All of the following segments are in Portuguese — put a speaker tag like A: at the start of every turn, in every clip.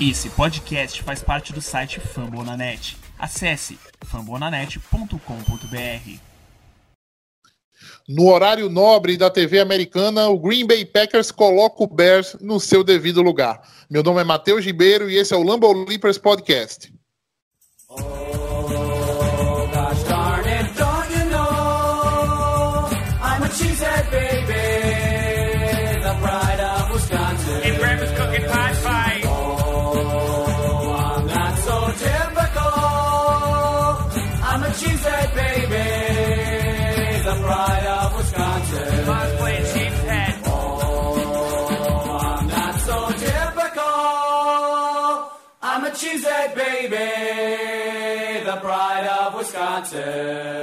A: Esse podcast faz parte do site Fambonanet. Acesse fambonanet.com.br.
B: No horário nobre da TV americana, o Green Bay Packers coloca o Bears no seu devido lugar. Meu nome é Matheus Ribeiro e esse é o Lambo Leapers Podcast.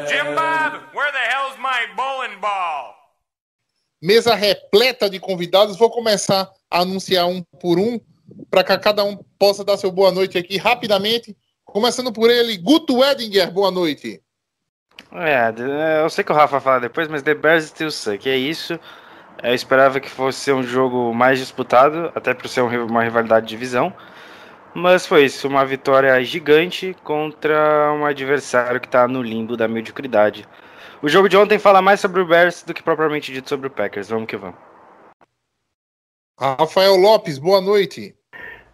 C: Jim Bob, where the hell's my bowling ball?
B: Mesa repleta de convidados. Vou começar a anunciar um por um, para que cada um possa dar seu boa noite aqui rapidamente. Começando por ele, Guto Edinger, boa noite.
D: É, eu sei que o Rafa vai falar depois, mas The Bears still suck, é isso. Eu esperava que fosse ser um jogo mais disputado, até por ser um- uma rivalidade de divisão. Mas foi isso, uma vitória gigante contra um adversário que tá no limbo da mediocridade. O jogo de ontem fala mais sobre o Bears do que propriamente dito sobre o Packers. Vamos que vamos.
B: Rafael Lopes, boa noite.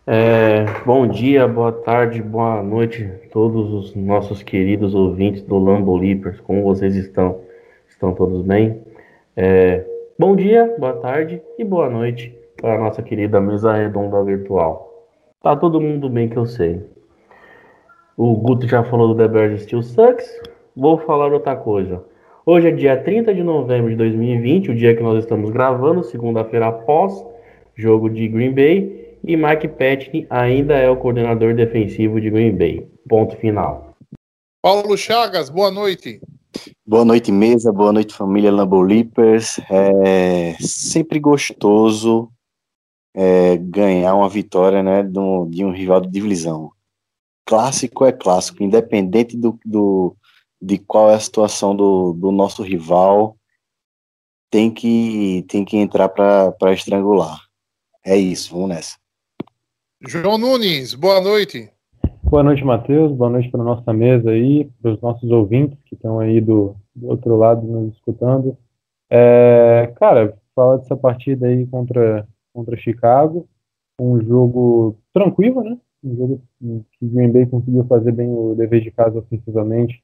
E: É, bom dia, boa tarde, boa noite a todos os nossos queridos ouvintes do Lambo Leapers. Como vocês estão? Estão todos bem? É, bom dia, boa tarde e boa noite para a nossa querida mesa redonda virtual. Tá todo mundo bem que eu sei. O Guto já falou do The Bears Still Sucks. Vou falar outra coisa. Hoje é dia 30 de novembro de 2020, o dia que nós estamos gravando, segunda-feira após jogo de Green Bay, e Mike Patney ainda é o coordenador defensivo de Green Bay. Ponto final.
B: Paulo Chagas, boa noite.
F: Boa noite, mesa. Boa noite, família Lambo Leapers. É sempre gostoso é, ganhar uma vitória né, de, um, de um rival de divisão. Clássico é clássico, independente do, do, de qual é a situação do, do nosso rival, tem que, tem que entrar para estrangular. É isso, vamos nessa.
B: João Nunes, boa noite.
G: Boa noite, Matheus. Boa noite para nossa mesa aí, para os nossos ouvintes que estão aí do, do outro lado nos escutando. É, cara, falar dessa partida aí contra, contra Chicago, um jogo tranquilo, né? Um jogo que o Green Bay conseguiu fazer bem o dever de casa ofensivamente,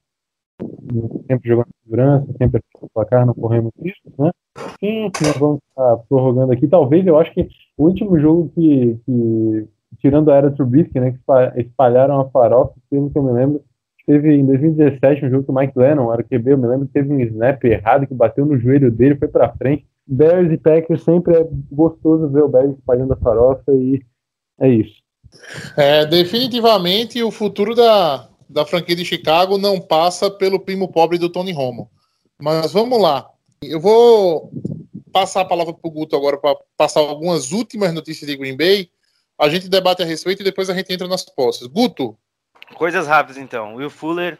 G: sempre jogando segurança, sempre no placar, não corremos riscos, né? Sim, nós vamos estar prorrogando aqui. Talvez eu acho que o último jogo que, que tirando a era Trubisky, né, que espa- espalharam a farofa, pelo que eu me lembro, teve em 2017 um jogo que o Mike Lennon era QB, eu me lembro que teve um snap errado que bateu no joelho dele, foi pra frente. Bears e Packers sempre é gostoso ver o Bears espalhando a farofa e é isso.
B: É, definitivamente o futuro da, da franquia de Chicago não passa pelo primo pobre do Tony Romo. Mas vamos lá. Eu vou passar a palavra para o Guto agora para passar algumas últimas notícias de Green Bay. A gente debate a respeito e depois a gente entra nas posses. Guto,
D: Coisas rápidas então. Will Fuller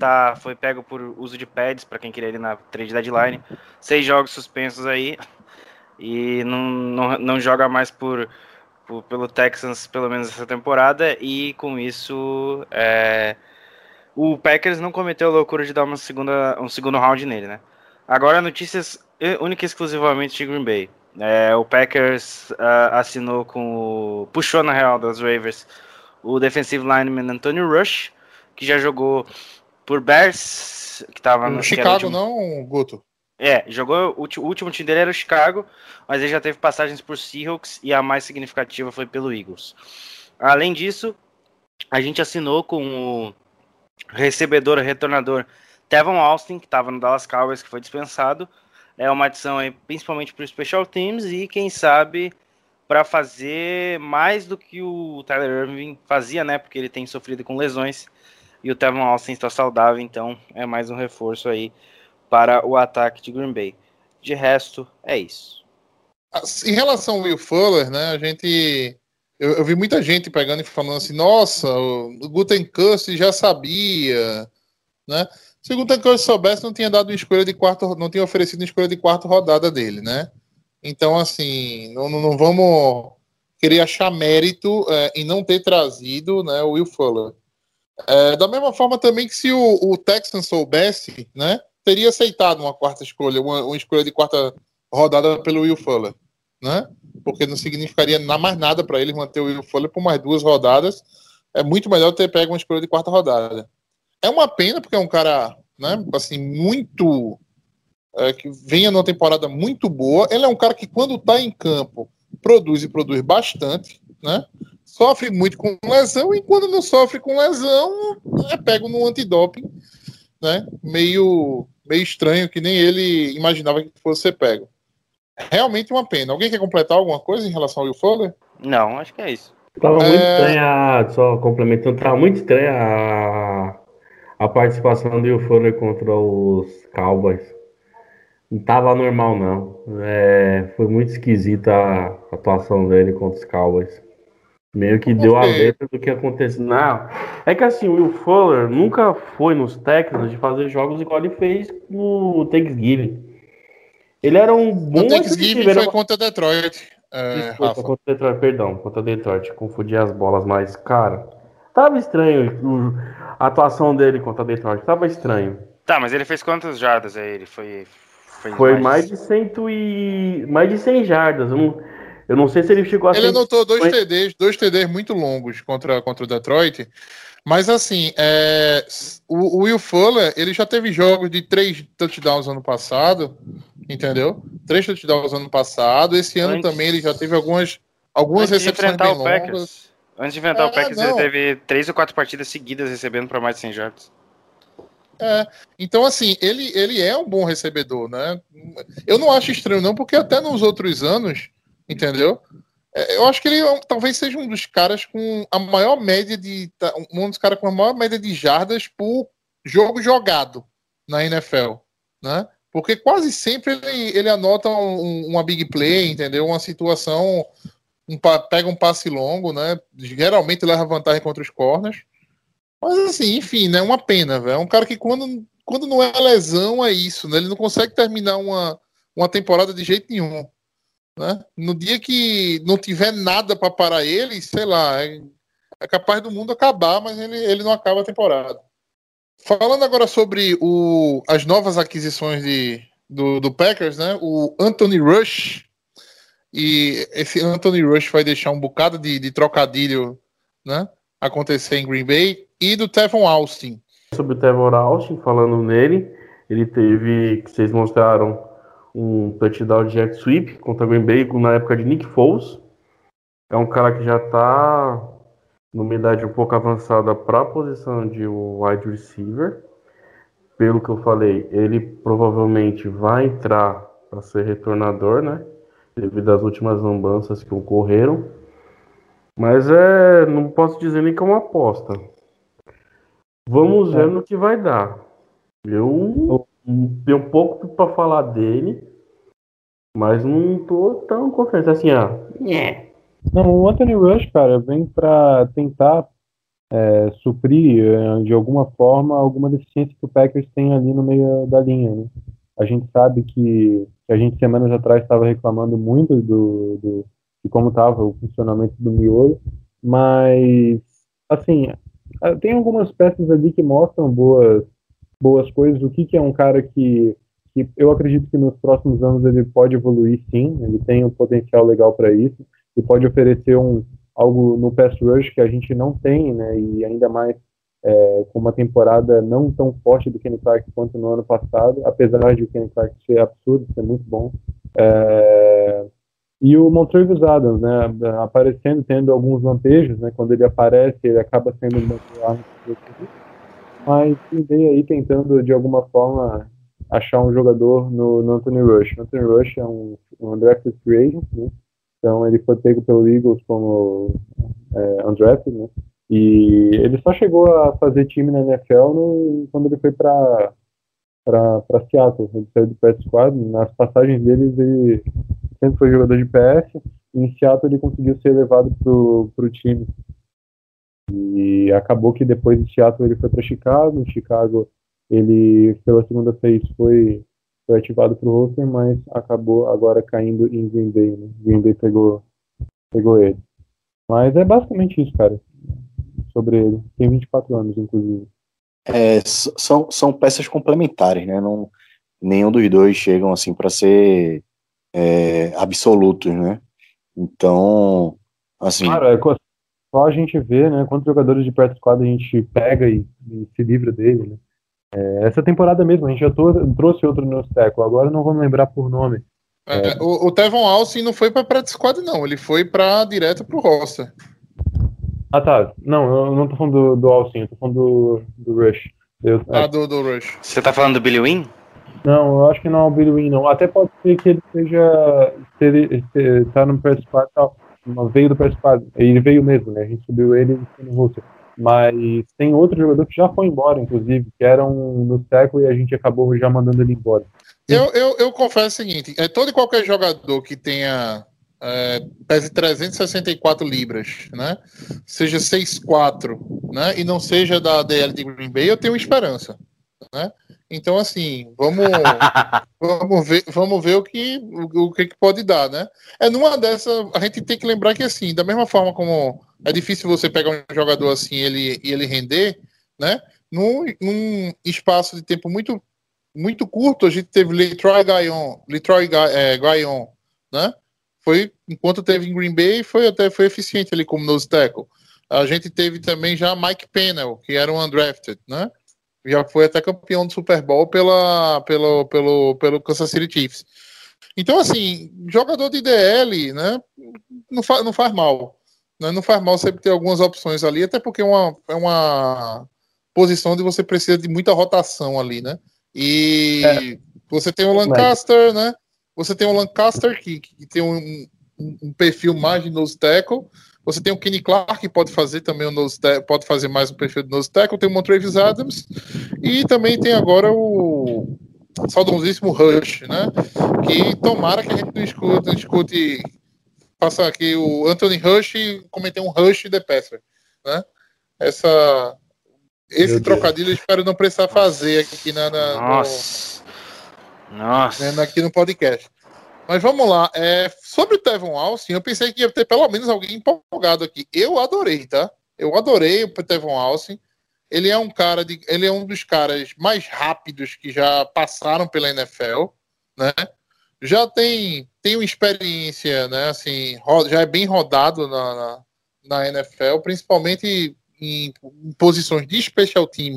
D: tá, foi pego por uso de pads para quem queria ele na trade deadline. Seis jogos suspensos aí e não, não, não joga mais por, por- pelo Texans pelo menos essa temporada e com isso é, o Packers não cometeu a loucura de dar uma segunda, um segundo round nele, né? Agora notícias única e exclusivamente de Green Bay. É, o Packers ah, assinou com puxou na real das Ravens o defensive lineman Antonio Rush, que já jogou por Bears, que tava no o
B: Chicago
D: último-
B: não, Guto.
D: É, jogou o, o último time dele era o Chicago, mas ele já teve passagens por Seahawks e a mais significativa foi pelo Eagles. Além disso, a gente assinou com o recebedor, retornador Tevon Austin, que estava no Dallas Cowboys, que foi dispensado. É uma adição aí, principalmente para os Special Teams e quem sabe para fazer mais do que o Tyler Irving fazia, né? Porque ele tem sofrido com lesões e o Tevon Austin está saudável, então é mais um reforço aí para o ataque de Green Bay. De resto, é isso.
B: Em relação ao Will Fuller, né, a gente. Eu, eu vi muita gente pegando e falando assim: nossa, o Gutenkust já sabia, né? Se o Gutenkust soubesse, não tinha dado escolha de quarto, não tinha oferecido uma escolha de quarta rodada dele, né? Então, assim, não, não, não vamos querer achar mérito é, em não ter trazido né, o Will Fuller. É, da mesma forma também que se o, o Texan soubesse, né, teria aceitado uma quarta escolha, uma, uma escolha de quarta rodada pelo Will Fuller, né? Porque não significaria mais nada para ele manter o Will Fuller por mais duas rodadas. É muito melhor ter pego uma escolha de quarta rodada. É uma pena porque é um cara, né, assim, muito é, que venha numa temporada muito boa. Ele é um cara que quando está em campo produz e produz bastante, né? Sofre muito com lesão e quando não sofre com lesão é pego no antidoping, né? Meio meio estranho que nem ele imaginava que fosse ser pego. Realmente uma pena. Alguém quer completar alguma coisa em relação ao Will Fuller?
D: Não, acho que é isso.
E: Tava
B: É.
E: muito estranha, só complementando, tava muito estranha a, a participação do Will Fuller contra os Cowboys. Não tava normal, não. É, foi muito esquisita a atuação dele contra os Cowboys. Meio que deu a letra do que aconteceu. Não, é que assim, o Will Fuller nunca foi nos Texans de fazer jogos igual ele fez no Thanksgiving. Ele era um bom
B: O Thanksgiving foi
E: era-
B: contra Detroit. É,
E: Desculpa,
B: Rafa.
E: contra Detroit, perdão, contra Detroit, confundi as bolas, mas, cara, tava estranho a atuação dele contra Detroit, tava estranho.
D: Tá, mas ele fez quantas jardas aí? Ele foi. Foi,
E: Foi mais de cento e. mais de 100 jardas. Eu não, eu não sei se ele chegou a
B: Ele
E: 100
B: anotou dois
E: Foi-
B: TDs, dois TDs muito longos contra, contra o Detroit. Mas assim, é, o, o Will Fuller, ele já teve jogos de três touchdowns ano passado, entendeu? Três touchdowns ano passado. Esse ano
D: Antes-
B: também ele já teve algumas, algumas
D: Antes de
B: recepções
D: enfrentar
B: bem
D: o
B: longas.
D: Packers. Antes de enfrentar
B: É,
D: o Packers,
B: não.
D: ele teve três ou quatro partidas seguidas recebendo para mais de 100 jardas.
B: É, então, assim, ele, ele é um bom recebedor, né? Eu não acho estranho, não, porque até nos outros anos, entendeu? É, Eu acho que ele é talvez seja um dos caras com a maior média de. tá, Um dos caras com a maior média de jardas por jogo jogado na NFL, né? Porque quase sempre ele, ele anota um- uma big play, entendeu? Uma situação, um, pega um passe longo, né? Geralmente leva vantagem contra os corners. Mas assim, enfim, né? Uma pena, velho. É um cara que quando, quando não é lesão, é isso, né? Ele não consegue terminar uma, uma temporada de jeito nenhum. Né? No dia que não tiver nada para parar ele, sei lá, é, é capaz do mundo acabar, mas ele, ele não acaba a temporada. Falando agora sobre o, as novas aquisições de, do, do Packers, né? O Anthony Rush. E esse Anthony Rush vai deixar um bocado de, de trocadilho, né? Acontecer em Green Bay. E do Tevon Austin.
E: sobre o Trevor Austin, falando nele, ele teve, que vocês mostraram, um touchdown de jet sweep contra Green Bay na época de Nick Foles. É um cara que já tá numa idade um pouco avançada para a posição de wide receiver. Pelo que eu falei, ele provavelmente vai entrar para ser retornador, né? Devido às últimas lambanças que ocorreram. Mas é, não posso dizer nem que é uma aposta. Vamos ver no que vai dar. Eu tenho pouco para falar dele, mas não tô tão confiante assim, ah. nhé.
G: Não, o Anthony Rush, cara, vem para tentar é, suprir é, de alguma forma alguma deficiência que o Packers tem ali no meio da linha, né? A gente sabe que, que a gente semanas atrás estava reclamando muito do, do de como estava o funcionamento do miolo, mas assim tem algumas peças ali que mostram boas boas coisas. O que, que é um cara que que eu acredito que nos próximos anos ele pode evoluir sim, ele tem um potencial legal para isso e pode oferecer um algo no pass rush que a gente não tem, né? E ainda mais é, com uma temporada não tão forte do Kenny Clark quanto no ano passado, apesar de o Kenny Clark ser absurdo, ser muito bom. É, e o Montrevis Adams, né? Aparecendo, tendo alguns lampejos, né? Quando ele aparece, ele acaba sendo um banco mas vem aí tentando de alguma forma achar um jogador no, no Anthony Rush. O Anthony Rush é um, um undrafted free agent, né? Então ele foi pego pelo Eagles como é, undrafted, né? E ele só chegou a fazer time na NFL no, quando ele foi para para Seattle. Ele saiu do PS Squad. Nas passagens deles, ele sempre foi jogador de PS. E em Seattle, ele conseguiu ser levado pro, pro time. E acabou que depois de Seattle, ele foi para Chicago. Em Chicago, ele, pela segunda vez, foi, foi ativado para o roster, mas acabou agora caindo em Green Bay. Né? Green Bay pegou, pegou ele. Mas é basicamente isso, cara. Sobre ele. Tem 24 anos, inclusive.
F: É, são, são peças complementares, né? Não, nenhum dos dois chegam assim para ser é, absolutos, né? Então, assim,
G: Claro, é só a gente vê, né, quantos jogadores de practice squad a gente pega e, e se livra dele, né. É, essa temporada mesmo, a gente já to- trouxe outro no tackle, agora não vou me lembrar por nome.
B: É, o, o Tevon Alcin não foi pra practice squad, não. Ele foi pra direto pro roster.
G: Ah, tá. Não, eu não tô falando do, do Alcin, eu tô falando do, do Rush. Eu-
B: Ah, do, do Rush.
D: Você tá falando do Billy Wynn?
G: Não, eu acho que não é o Billy Wynn, não. Até pode ser que ele seja. Se ele se, tá no press squad e tal. Mas Veio do squad. Ele veio mesmo, né? A gente subiu ele no roster. Mas tem outro jogador que já foi embora, inclusive, que era um no tackle e a gente acabou já mandando ele embora.
B: Eu, eu, eu confesso o seguinte: é todo e qualquer jogador que tenha é, pese 364 libras, né? Seja 6'4, né? E não seja da DL de Green Bay, eu tenho esperança, né? Então, assim, vamos, vamos, ver, vamos ver o que, o, o que, que pode dar, né? É numa dessas, a gente tem que lembrar que, assim, da mesma forma como é difícil você pegar um jogador assim ele, e ele render, né? Num, num espaço de tempo muito muito curto, a gente teve Letroy Gaillon, Letroy Ga- é, Gaillon, né? Foi, enquanto teve em Green Bay, foi até foi eficiente ali como nose tackle. A gente teve também já Mike Pennell, que era um undrafted, né? Já foi até campeão do Super Bowl pela, pelo, pelo, pelo Kansas City Chiefs. Então, assim, jogador de DL, né? Não, fa não faz mal. Né? Não faz mal sempre ter algumas opções ali, até porque é uma, é uma posição onde você precisa de muita rotação ali, né? E você tem o Lancaster, né? Você tem o Lancaster que, que tem um, um- um perfil mais de nose tackle. Você tem o Kenny Clark que pode fazer também o nose tackle, pode fazer mais um perfil de nose tackle. Tem o Montravis Adams e também tem agora o saudosíssimo Rush, né? Que tomara que a gente não escute, não escute faça aqui o Anthony Rush cometer um Rush de Passer, né? Essa esse
G: Meu Deus.
B: trocadilho eu espero não precisar fazer aqui na, na- no-
D: Nossa. Nossa.
B: né, aqui no podcast. Mas vamos lá. É, sobre o Tevon Alcin, eu pensei que ia ter pelo menos alguém empolgado aqui. Eu adorei, tá? Eu adorei o Tevon Alcin. Ele é um cara de, ele é um dos caras mais rápidos que já passaram pela NFL, né? Já tem tem uma experiência, né? Assim, já é bem rodado na, na, na NFL, principalmente em, em posições de special team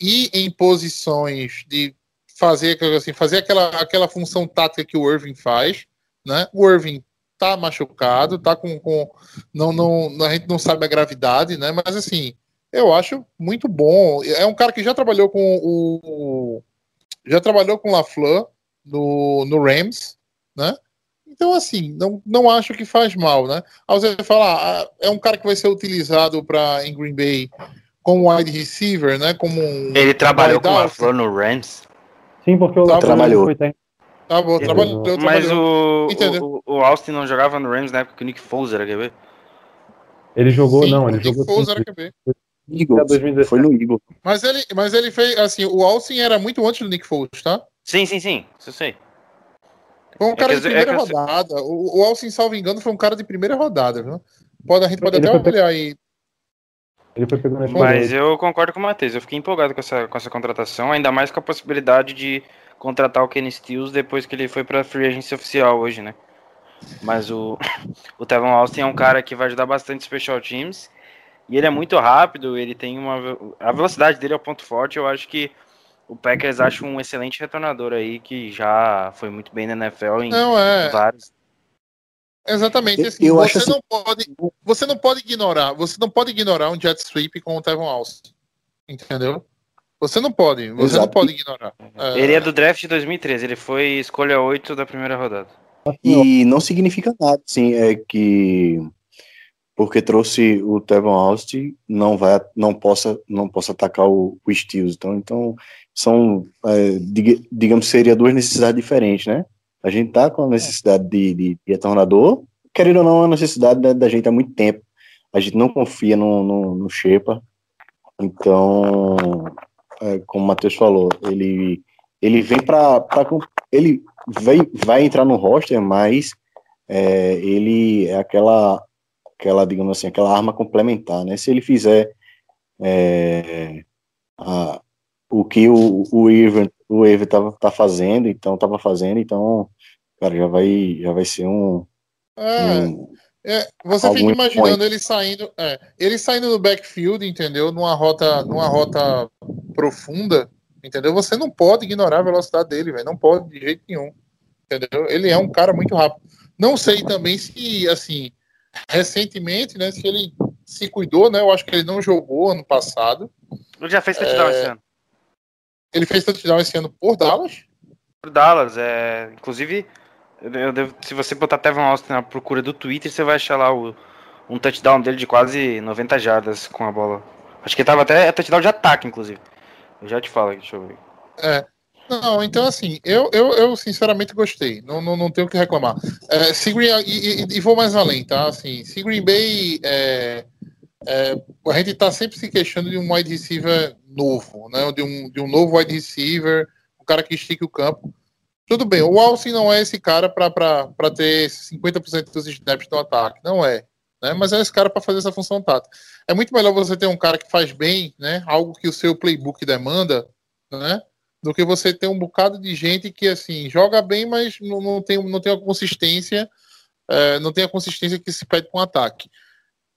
B: e em posições de fazer, aquela- assim, fazer aquela, aquela função tática que o Irving faz, né? O Irving tá machucado, tá com, com não, não, a gente não sabe a gravidade, né? Mas assim, eu acho muito bom. É um cara que já trabalhou com o já trabalhou com LaFleur no, no Rams, né? Então, assim, não, não acho que faz mal, né? Ao você falar, ah, é um cara que vai ser utilizado para em Green Bay como wide receiver, né? Como um
D: Ele trabalhou com a. Flor no Rams.
G: Sim, porque o Lafleur
F: trabalhou.
G: foi técnico.
B: Tá bom,
G: Ele-
B: trabalhou,
D: Mas
B: trabalhou.
D: o, o, o Austin não jogava no Rams na época que o Nick Foles era, quer ver?
G: Ele jogou,
B: Sim,
G: não,
B: o
G: ele
B: Nick
G: jogou
B: Foles
G: sim,
B: era QB.
F: Eagles,
G: 2017.
F: foi no Eagle.
B: Mas ele, mas ele fez, assim, o Alcin era muito antes do Nick Foles, tá?
D: Sim, sim, sim. Isso eu sei.
B: Foi um
D: É
B: cara
D: que
B: de
D: é
B: primeira
D: eu-
B: rodada. O, o Alcin, salvo engano, foi um cara de primeira rodada, viu? Pode, a gente pode
G: Ele
B: até olhar aí.
G: Ele foi pegando a
D: Mas eu concordo com o Matheus. Eu fiquei empolgado com essa, com essa contratação, ainda mais com a possibilidade de contratar o Kenny Stills depois que ele foi pra free agency oficial hoje, né? Mas o, o Tevon Austin é um cara que vai ajudar bastante special teams. E ele é muito rápido, ele tem uma. A velocidade dele é o ponto forte. Eu acho que o Packers acha um excelente retornador aí, que já foi muito bem na NFL em
B: Não, é.
D: vários.
B: Exatamente. Assim,
F: eu
B: você,
F: acho assim-
B: não pode, você não pode ignorar. Você não pode ignorar um jet sweep com o Tevon Alcin. Entendeu? Você não pode. Você não
F: Exato.
B: pode ignorar. É,
D: Ele é do draft de 2013, ele foi escolha 8 da primeira rodada.
F: E não significa nada, assim, é que porque trouxe o Tevon Austin, não vai, não possa, não possa atacar o, o Steels. Então, então são, é, diga- digamos, seria duas necessidades diferentes, né? A gente tá com a necessidade de, de, de retornador, querendo ou não, é uma necessidade da, da gente há muito tempo. A gente não confia no, no, no Shepa. Então, é, como o Matheus falou, ele, ele vem para ele vai, vai entrar no roster, mas é, ele é aquela aquela, digamos assim, aquela arma complementar, né? Se ele fizer é, a, o que o, o Irving o Irving tava, tá fazendo, então tava fazendo, então, cara, já vai, já vai ser um.
B: É,
F: um
B: é, você fica imaginando
F: point.
B: ele saindo, é, ele saindo no backfield, entendeu? Numa rota, numa rota profunda, entendeu? Você não pode ignorar a velocidade dele, velho, não pode de jeito nenhum, entendeu? Ele é um cara muito rápido. Não sei também se, assim, recentemente, né, se ele se cuidou, né? Eu acho que ele não jogou ano passado.
D: Ele já fez touchdown
B: É.
D: esse ano.
B: Ele fez touchdown esse ano por Dallas.
D: Pro Dallas, é. Inclusive, devo- se você botar Tevin Austin na procura do Twitter, você vai achar lá o, um touchdown dele de quase 90 jardas com a bola. Acho que tava até touchdown de ataque, inclusive. Eu já te falo aqui, deixa eu ver.
B: É. Não, então assim, eu, eu, eu sinceramente gostei. Não, não, não tenho o que reclamar. É, se Green, e, e- e vou mais além, tá? Assim, se Green Bay. é, é, a gente tá sempre se queixando de um wide receiver novo, né? De um, de um novo wide receiver, um cara que estique o campo. Tudo bem, o Alcin não é esse cara para ter 50% dos snaps no ataque, não é. Né? Mas é esse cara para fazer essa função tática. É muito melhor você ter um cara que faz bem, né? Algo que o seu playbook demanda, né? do que você ter um bocado de gente que assim joga bem, mas não, não tem não tem a consistência, é, não tem a consistência que se pede com o ataque.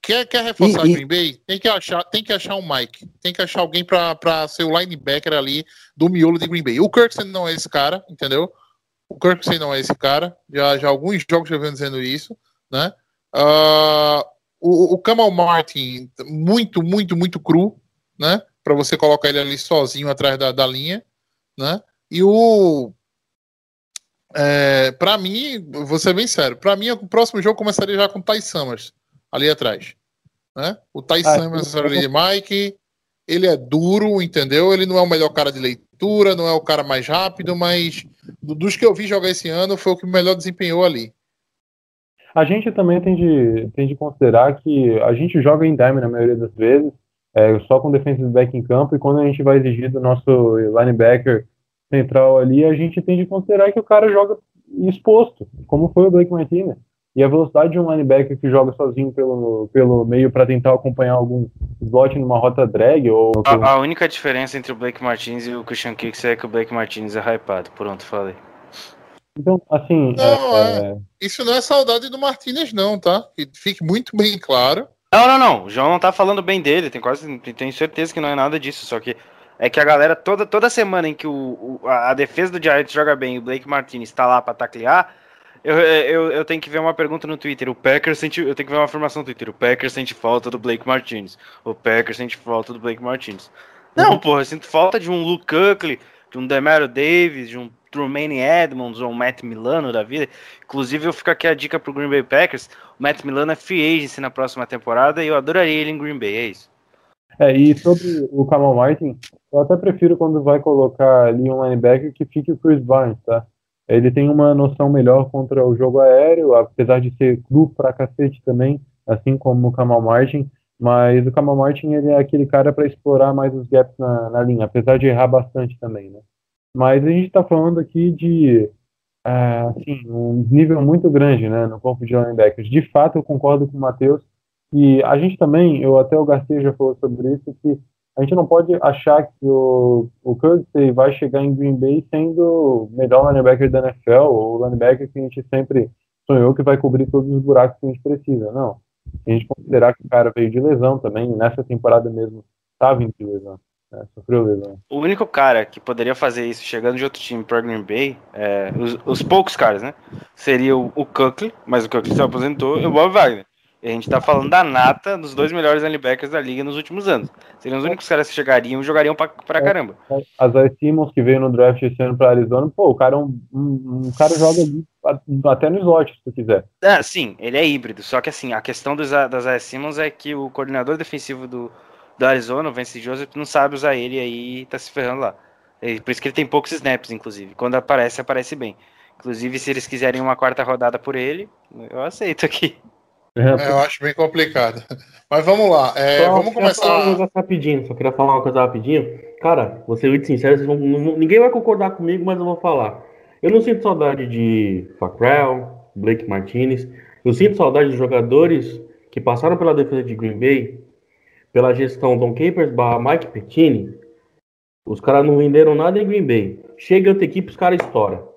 B: Quer, quer reforçar
F: E-
B: Green Bay? Tem que achar, tem que achar um Mike, tem que achar alguém para ser o linebacker ali do miolo de Green Bay. O Kirksey não é esse cara, entendeu? O Kirksey não é esse cara. Já já alguns jogos já venho dizendo isso, né? Ah, o, o Kamal Martin muito muito muito cru, né? Para você colocar ele ali sozinho atrás da, da linha né? E o. É, para mim, vou ser bem sério, para mim o próximo jogo começaria já com o Ty Summers ali atrás. Né? O Ty
G: Ah,
B: Summers
G: sim.
B: ali de Mike, ele é duro, entendeu? Ele não é o melhor cara de leitura, não é o cara mais rápido, mas do- dos que eu vi jogar esse ano foi o que melhor desempenhou ali.
G: A gente também tem de, tem de considerar que a gente joga em dime na maioria das vezes, é, só com defensive back em campo, e quando a gente vai exigir do nosso linebacker central ali, a gente tem de considerar que o cara joga exposto, como foi o Blake Martinez. E a velocidade de um linebacker que joga sozinho pelo, pelo meio para tentar acompanhar algum slot numa rota drag ou
D: A, a única diferença entre o Blake Martins e o Christian Kicks é que o Blake Martins é hypado. Pronto, falei.
G: então assim
B: Não,
G: é-
B: é. Isso não é saudade do Martinez, não, tá? Que fique muito bem claro.
D: Não, não, não. O João não tá falando bem dele. Tem quase, tenho certeza que não é nada disso. Só que é que a galera toda, toda semana em que o, o- a, a defesa do Giants joga bem e o Blake Martinez tá lá pra taclear, eu, eu, eu tenho que ver uma pergunta no Twitter. O Packers sente, eu tenho que ver uma afirmação no Twitter. O Packers sente falta do Blake Martinez. O Packers sente falta do Blake Martinez. Não, porra, eu sinto falta de um Luke Kuechly, de um Demario Davis, de um Tremaine Edmonds ou um Matt Milano da vida. Inclusive, eu fico aqui a dica pro Green Bay Packers. O Matt Milano é free agency na próxima temporada e eu adoraria ele em Green Bay, é isso.
G: É, e sobre o Kamal Martin, eu até prefiro quando vai colocar ali um linebacker que fique o Chris Barnes, tá? Ele tem uma noção melhor contra o jogo aéreo, apesar de ser cru pra cacete também, assim como o Kamal Martin, mas o Kamal Martin ele é aquele cara para explorar mais os gaps na, na linha, apesar de errar bastante também, né? Mas a gente tá falando aqui de ah, assim, um nível muito grande, né, no corpo de linebackers. De fato, eu concordo com o Matheus e a gente também, eu até o Garcia já falou sobre isso, que a gente não pode achar que o, o Kirksey vai chegar em Green Bay sendo o melhor linebacker da NFL, ou o linebacker que a gente sempre sonhou que vai cobrir todos os buracos que a gente precisa. Não. A gente considerar que o cara veio de lesão também, nessa temporada mesmo estava vindo de lesão, né, sofreu lesão.
D: O único cara que poderia fazer isso chegando de outro time para Green Bay, é, os, os poucos caras, né? Seria o, o mas o Kuechly se aposentou, e o Bob Wagner. E a gente tá falando da nata dos dois melhores linebackers da liga nos últimos anos. Seriam os únicos caras que chegariam e jogariam pra, pra caramba.
G: A Zay Simmons, que veio no draft esse ano para Arizona, pô, o cara, é um, um, um cara joga até no slot, se tu quiser.
D: Ah, sim, ele é híbrido. Só que assim, a questão dos, das AS Simmons é que o coordenador defensivo do, do Arizona, o Vance Joseph, não sabe usar ele e aí tá se ferrando lá. Por isso que ele tem poucos snaps, inclusive. Quando aparece, aparece bem. Inclusive, se eles quiserem uma quarta rodada por ele, eu aceito aqui.
B: É, eu acho bem complicado. Mas vamos lá. é,
E: Só
B: vamos
E: falar
B: começar.
E: negócio rapidinho, só queria falar uma coisa rapidinho. Cara, vou ser muito sincero, vão- ninguém vai concordar comigo, mas eu vou falar. Eu não sinto saudade de Fackrell, Blake Martinez. Eu sinto saudade de jogadores que passaram pela defesa de Green Bay, pela gestão Don Capers barra Mike Pettini, os caras não venderam nada em Green Bay. Chega outra equipe, os caras estouram.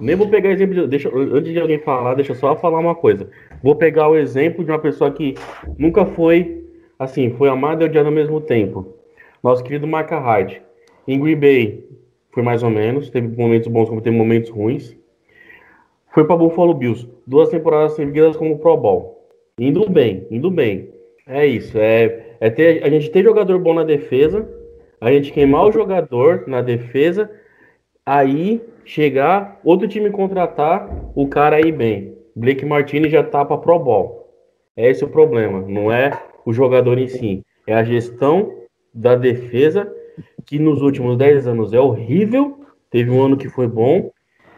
E: Nem vou pegar exemplo de. Deixa, antes de alguém falar, deixa eu só falar uma coisa. Vou pegar o exemplo de uma pessoa que nunca foi, assim, foi amada e odiada ao mesmo tempo. Nosso querido Marca Hyde. Em Green Bay, foi mais ou menos. Teve momentos bons, como teve momentos ruins. Foi para Buffalo Bills. Duas temporadas seguidas como Pro Bowl. Indo bem, indo bem. É isso. É, é ter, a gente ter jogador bom na defesa, a gente queimar o jogador na defesa, aí chegar, outro time contratar, o cara aí bem. Blake Martinez já tá para Pro Bowl. É esse o problema, não é o jogador em si, é a gestão da defesa que nos últimos 10 anos é horrível. Teve um ano que foi bom.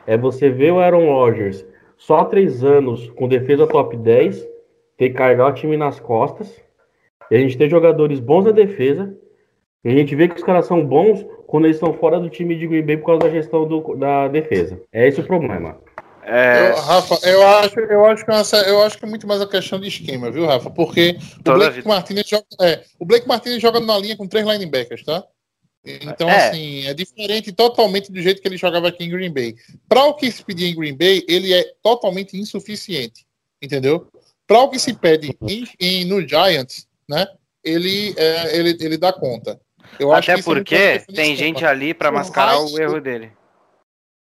E: É você ver o Aaron Rodgers só três anos com defesa top 10, ter que carregar o time nas costas. E a gente ter jogadores bons na defesa. E a gente vê que os caras são bons quando eles estão fora do time de Green Bay por causa da gestão do, da defesa. É esse o problema.
B: É... Eu, Rafa, eu acho, eu, acho que é essa, eu acho que é muito mais a questão de esquema, viu, Rafa? Porque o Blake, Martinez joga, é, o Blake Martinez joga na linha com três linebackers, tá? Então, é. assim, é diferente totalmente do jeito que ele jogava aqui em Green Bay. Para o que se pedia em Green Bay, ele é totalmente insuficiente, entendeu? Para o que se pede em, em, no Giants, né? Ele, é, ele, ele dá conta.
D: Eu Até porque tem gente ali para mascarar o, Hyde, o erro dele.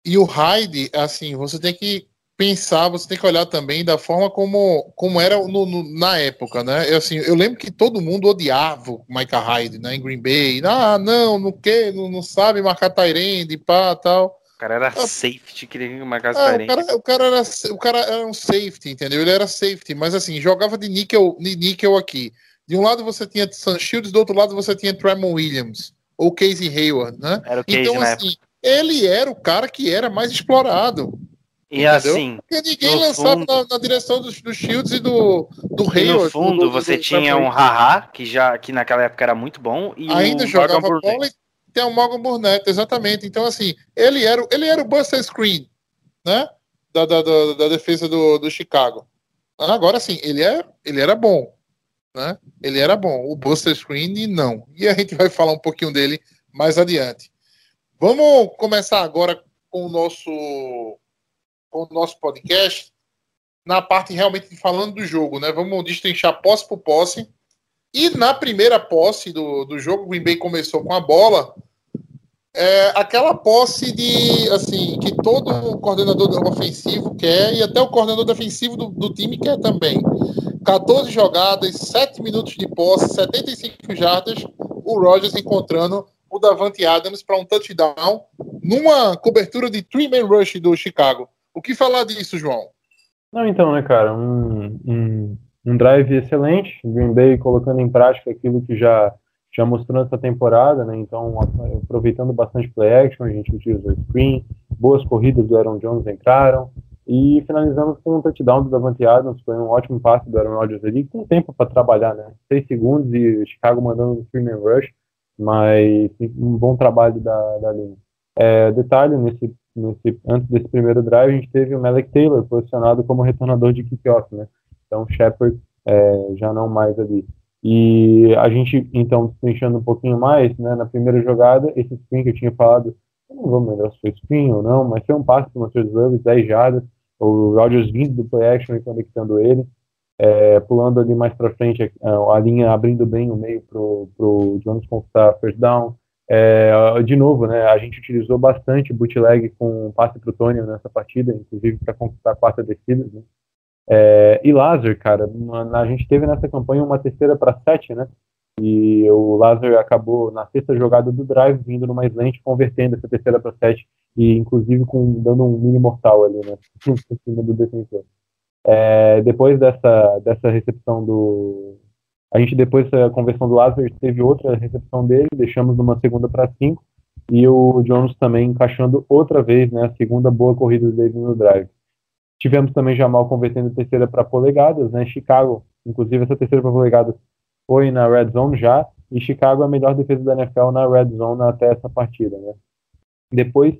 B: E o Hyde, assim, você tem que pensar, você tem que olhar também da forma como, como era no, no, na época, né? Eu, assim, eu lembro que todo mundo odiava o Micah Hyde né, em Green Bay. Ah, não, não, que, não, não sabe marcar Tyrande, pá, tal.
D: O cara era ah, safety, queria marcar
B: ah, o, cara, o, cara era, o cara era um safety, entendeu? Ele era safety, mas assim, jogava de níquel, de níquel aqui. De um lado você tinha Sam Shields, do outro lado você tinha Tremon Williams, ou Casey Hayward, né?
D: Era o Casey,
B: então, assim, época. ele era o cara que era mais explorado.
D: E Entendeu? assim.
B: Porque ninguém lançava fundo, na, na, direção dos, dos Shields e do, do Hayward.
D: No fundo, do, você do, tinha um Haha, que já que naquela época era muito bom. E
B: Ainda jogava bola e tem o Morgan Burnett, exatamente. Então, assim, ele era, ele era o Buster Screen, né? Da, da, da, da defesa do, do Chicago. Agora, sim, ele, é, ele era bom. Né? Ele era bom. O Buster Screen, não. E a gente vai falar um pouquinho dele mais adiante. Vamos começar agora com o nosso com o nosso podcast na parte realmente falando do jogo, né? Vamos destrinchar posse por posse. E na primeira posse do, do jogo, o Green Bay começou com a bola. É, aquela posse de assim que todo coordenador ofensivo quer e até o coordenador defensivo do, do time quer também. 14 jogadas, 7 minutos de posse, 75 jardas, o Rogers encontrando o Davante Adams para um touchdown numa cobertura de three-man rush do Chicago. O que falar disso, João?
G: Não, então, né, cara, um, um, um drive excelente, Green Bay colocando em prática aquilo que já, já mostrou nessa temporada, né, então aproveitando bastante play action, a gente utilizou screen, boas corridas do Aaron Jones entraram, e finalizamos com um touchdown do Davante Adams, foi um ótimo passe do Aaron Rodgers ali, com tempo para trabalhar, né, seis segundos e Chicago mandando um Freeman Rush, mas um bom trabalho da, da linha. É, detalhe, nesse nesse, antes desse primeiro drive, a gente teve o Malik Taylor posicionado como retornador de kickoff, né? Então, Shepard é, já não mais ali. E a gente, então, destrinchando um pouquinho mais, né, na primeira jogada, esse screen que eu tinha falado, eu não vou lembrar se foi screen ou não, mas foi um passe para o Matheus Lewis, 10 jardas, o Rodgers vindo do play action e conectando ele, é, pulando ali mais para frente, a, a, linha abrindo bem o meio para o Jones conquistar first down, é, de novo, né, a gente utilizou bastante bootleg com passe para o Tony nessa partida, inclusive para conquistar quarta descidas. Né? É, e Lazar, cara, a gente teve nessa campanha uma terceira para sete, né? E o Lazar acabou na sexta jogada do drive, vindo numa slant, convertendo essa terceira para sete, e inclusive com, dando um mini mortal ali, né? Por cima do defensor. É, depois dessa, dessa recepção do, a gente, depois da conversão do Lázaro, teve outra recepção dele, deixamos numa segunda para cinco, e o Jones também encaixando outra vez, né, a segunda boa corrida dele no drive. Tivemos também Jamal convertendo terceira para polegadas, né, Chicago, inclusive essa terceira para polegadas foi na red zone já, e Chicago é a melhor defesa da NFL na red zone até essa partida, né. Depois,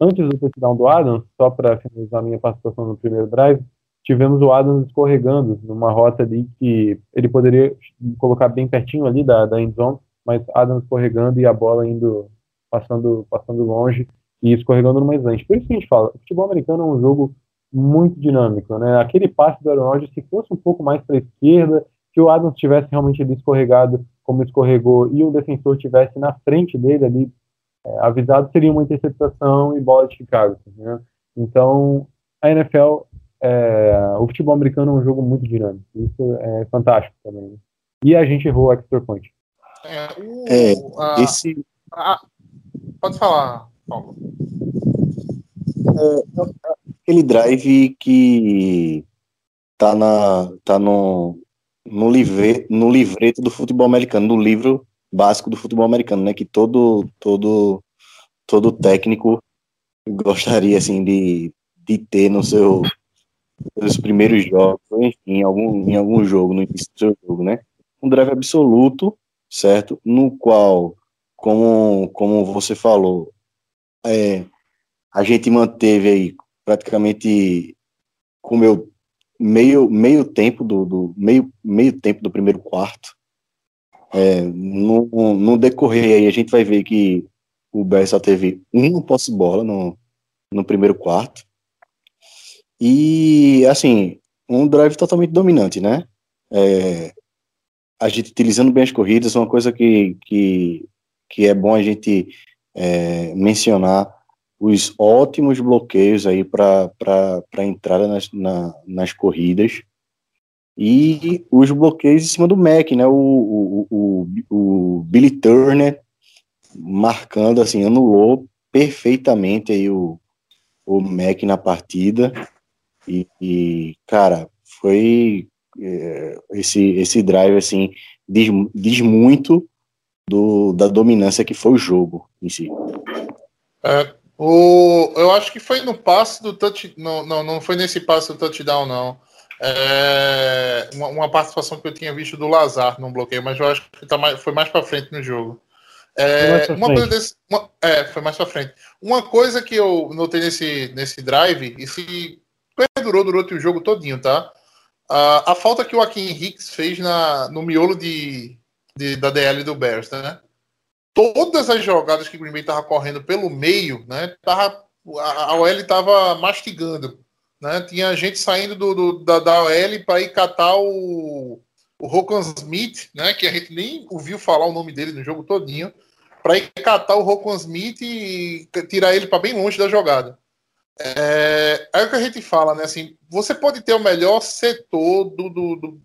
G: antes do touchdown do Adams, só para finalizar minha participação no primeiro drive, tivemos o Adams escorregando numa rota ali que ele poderia colocar bem pertinho ali da, da endzone, mas Adams escorregando e a bola indo, passando, passando longe e escorregando no slant. Por isso que a gente fala, o futebol americano é um jogo muito dinâmico, né? Aquele passe do Aaron Rodgers, se fosse um pouco mais para a esquerda, se o Adams tivesse realmente ali escorregado como escorregou e o defensor tivesse na frente dele ali é, avisado, seria uma interceptação e bola de Chicago. Né? Então, a NFL, é, o futebol americano é um jogo muito dinâmico. Isso é fantástico também. Né? E a gente errou o extra point.
B: É, o,
F: É,
B: a-
F: esse,
B: a- pode falar, Paulo.
F: aquele drive que tá na tá no no, livre, no livreto do futebol americano, no livro básico do futebol americano, né, que todo todo todo técnico gostaria assim de, de ter no seu nos primeiros jogos, enfim, em algum em algum jogo no início do seu jogo, né? Um drive absoluto, certo? No qual, como como você falou, é, a gente manteve aí praticamente comeu meio meio tempo do, do meio meio tempo do primeiro quarto é, no, no decorrer aí a gente vai ver que o Bears só teve uma posse bola no, no primeiro quarto. E assim um drive totalmente dominante né? É, a gente utilizando bem as corridas uma coisa que que, que é bom a gente é, mencionar os ótimos bloqueios aí para a entrada nas, na, nas corridas e os bloqueios em cima do Mac, né? O, o, o, o Billy Turner marcando assim, anulou perfeitamente aí o, o Mac na partida e, e, cara, foi é, esse, esse drive assim diz, diz muito do, da dominância que foi o jogo em si.
B: É, o, eu acho que foi no passe do touch. Não, não, não foi nesse passe do touchdown, não. É, uma, uma participação que eu tinha visto do Lazar num bloqueio, mas eu acho que tá mais, foi mais para frente no jogo.
G: Foi mais
B: É,
G: pra
B: uma
G: frente.
B: coisa desse, uma- é, foi mais para frente. Uma coisa que eu notei nesse, nesse drive, e se perdurou durante o jogo todinho, tá? A, a falta que o Akin Hicks fez na, no miolo de, de- da DL do Bears, né? Todas as jogadas que o Green Bay tava correndo pelo meio, né? Tava, a, a OL tava mastigando, né? Tinha gente saindo do, do- da, da OL para ir catar o, o Smith, né? Que a gente nem ouviu falar o nome dele no jogo todinho, para ir catar o Rokan Smith e tirar ele para bem longe da jogada. É, é o que a gente fala, né? Assim, você pode ter o melhor setor do, do- do-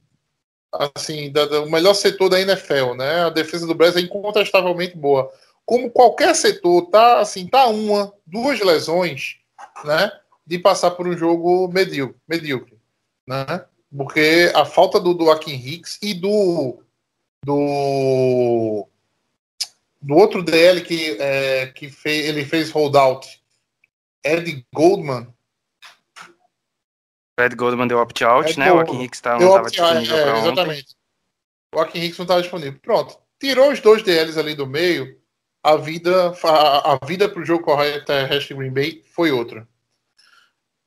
B: assim, da- da- o melhor setor da NFL, né? A defesa do Brasil é incontestavelmente boa. Como qualquer setor tá assim, tá uma, duas lesões, né? De passar por um jogo medíocre, medíocre né? Porque a falta do, do Akin Hicks e do do do outro DL que, é, que fez, ele fez holdout, Ed Goldman,
D: Fred Goldman deu opt-out,
B: É,
D: né?
B: deu-
D: O Akin Hicks tá, não estava
B: é,
D: disponível ontem.
B: exatamente. O Akin Hicks não estava disponível. Pronto. Tirou os dois DLs ali do meio, a vida a, a vida para o jogo correto terrestre Green Bay foi outra.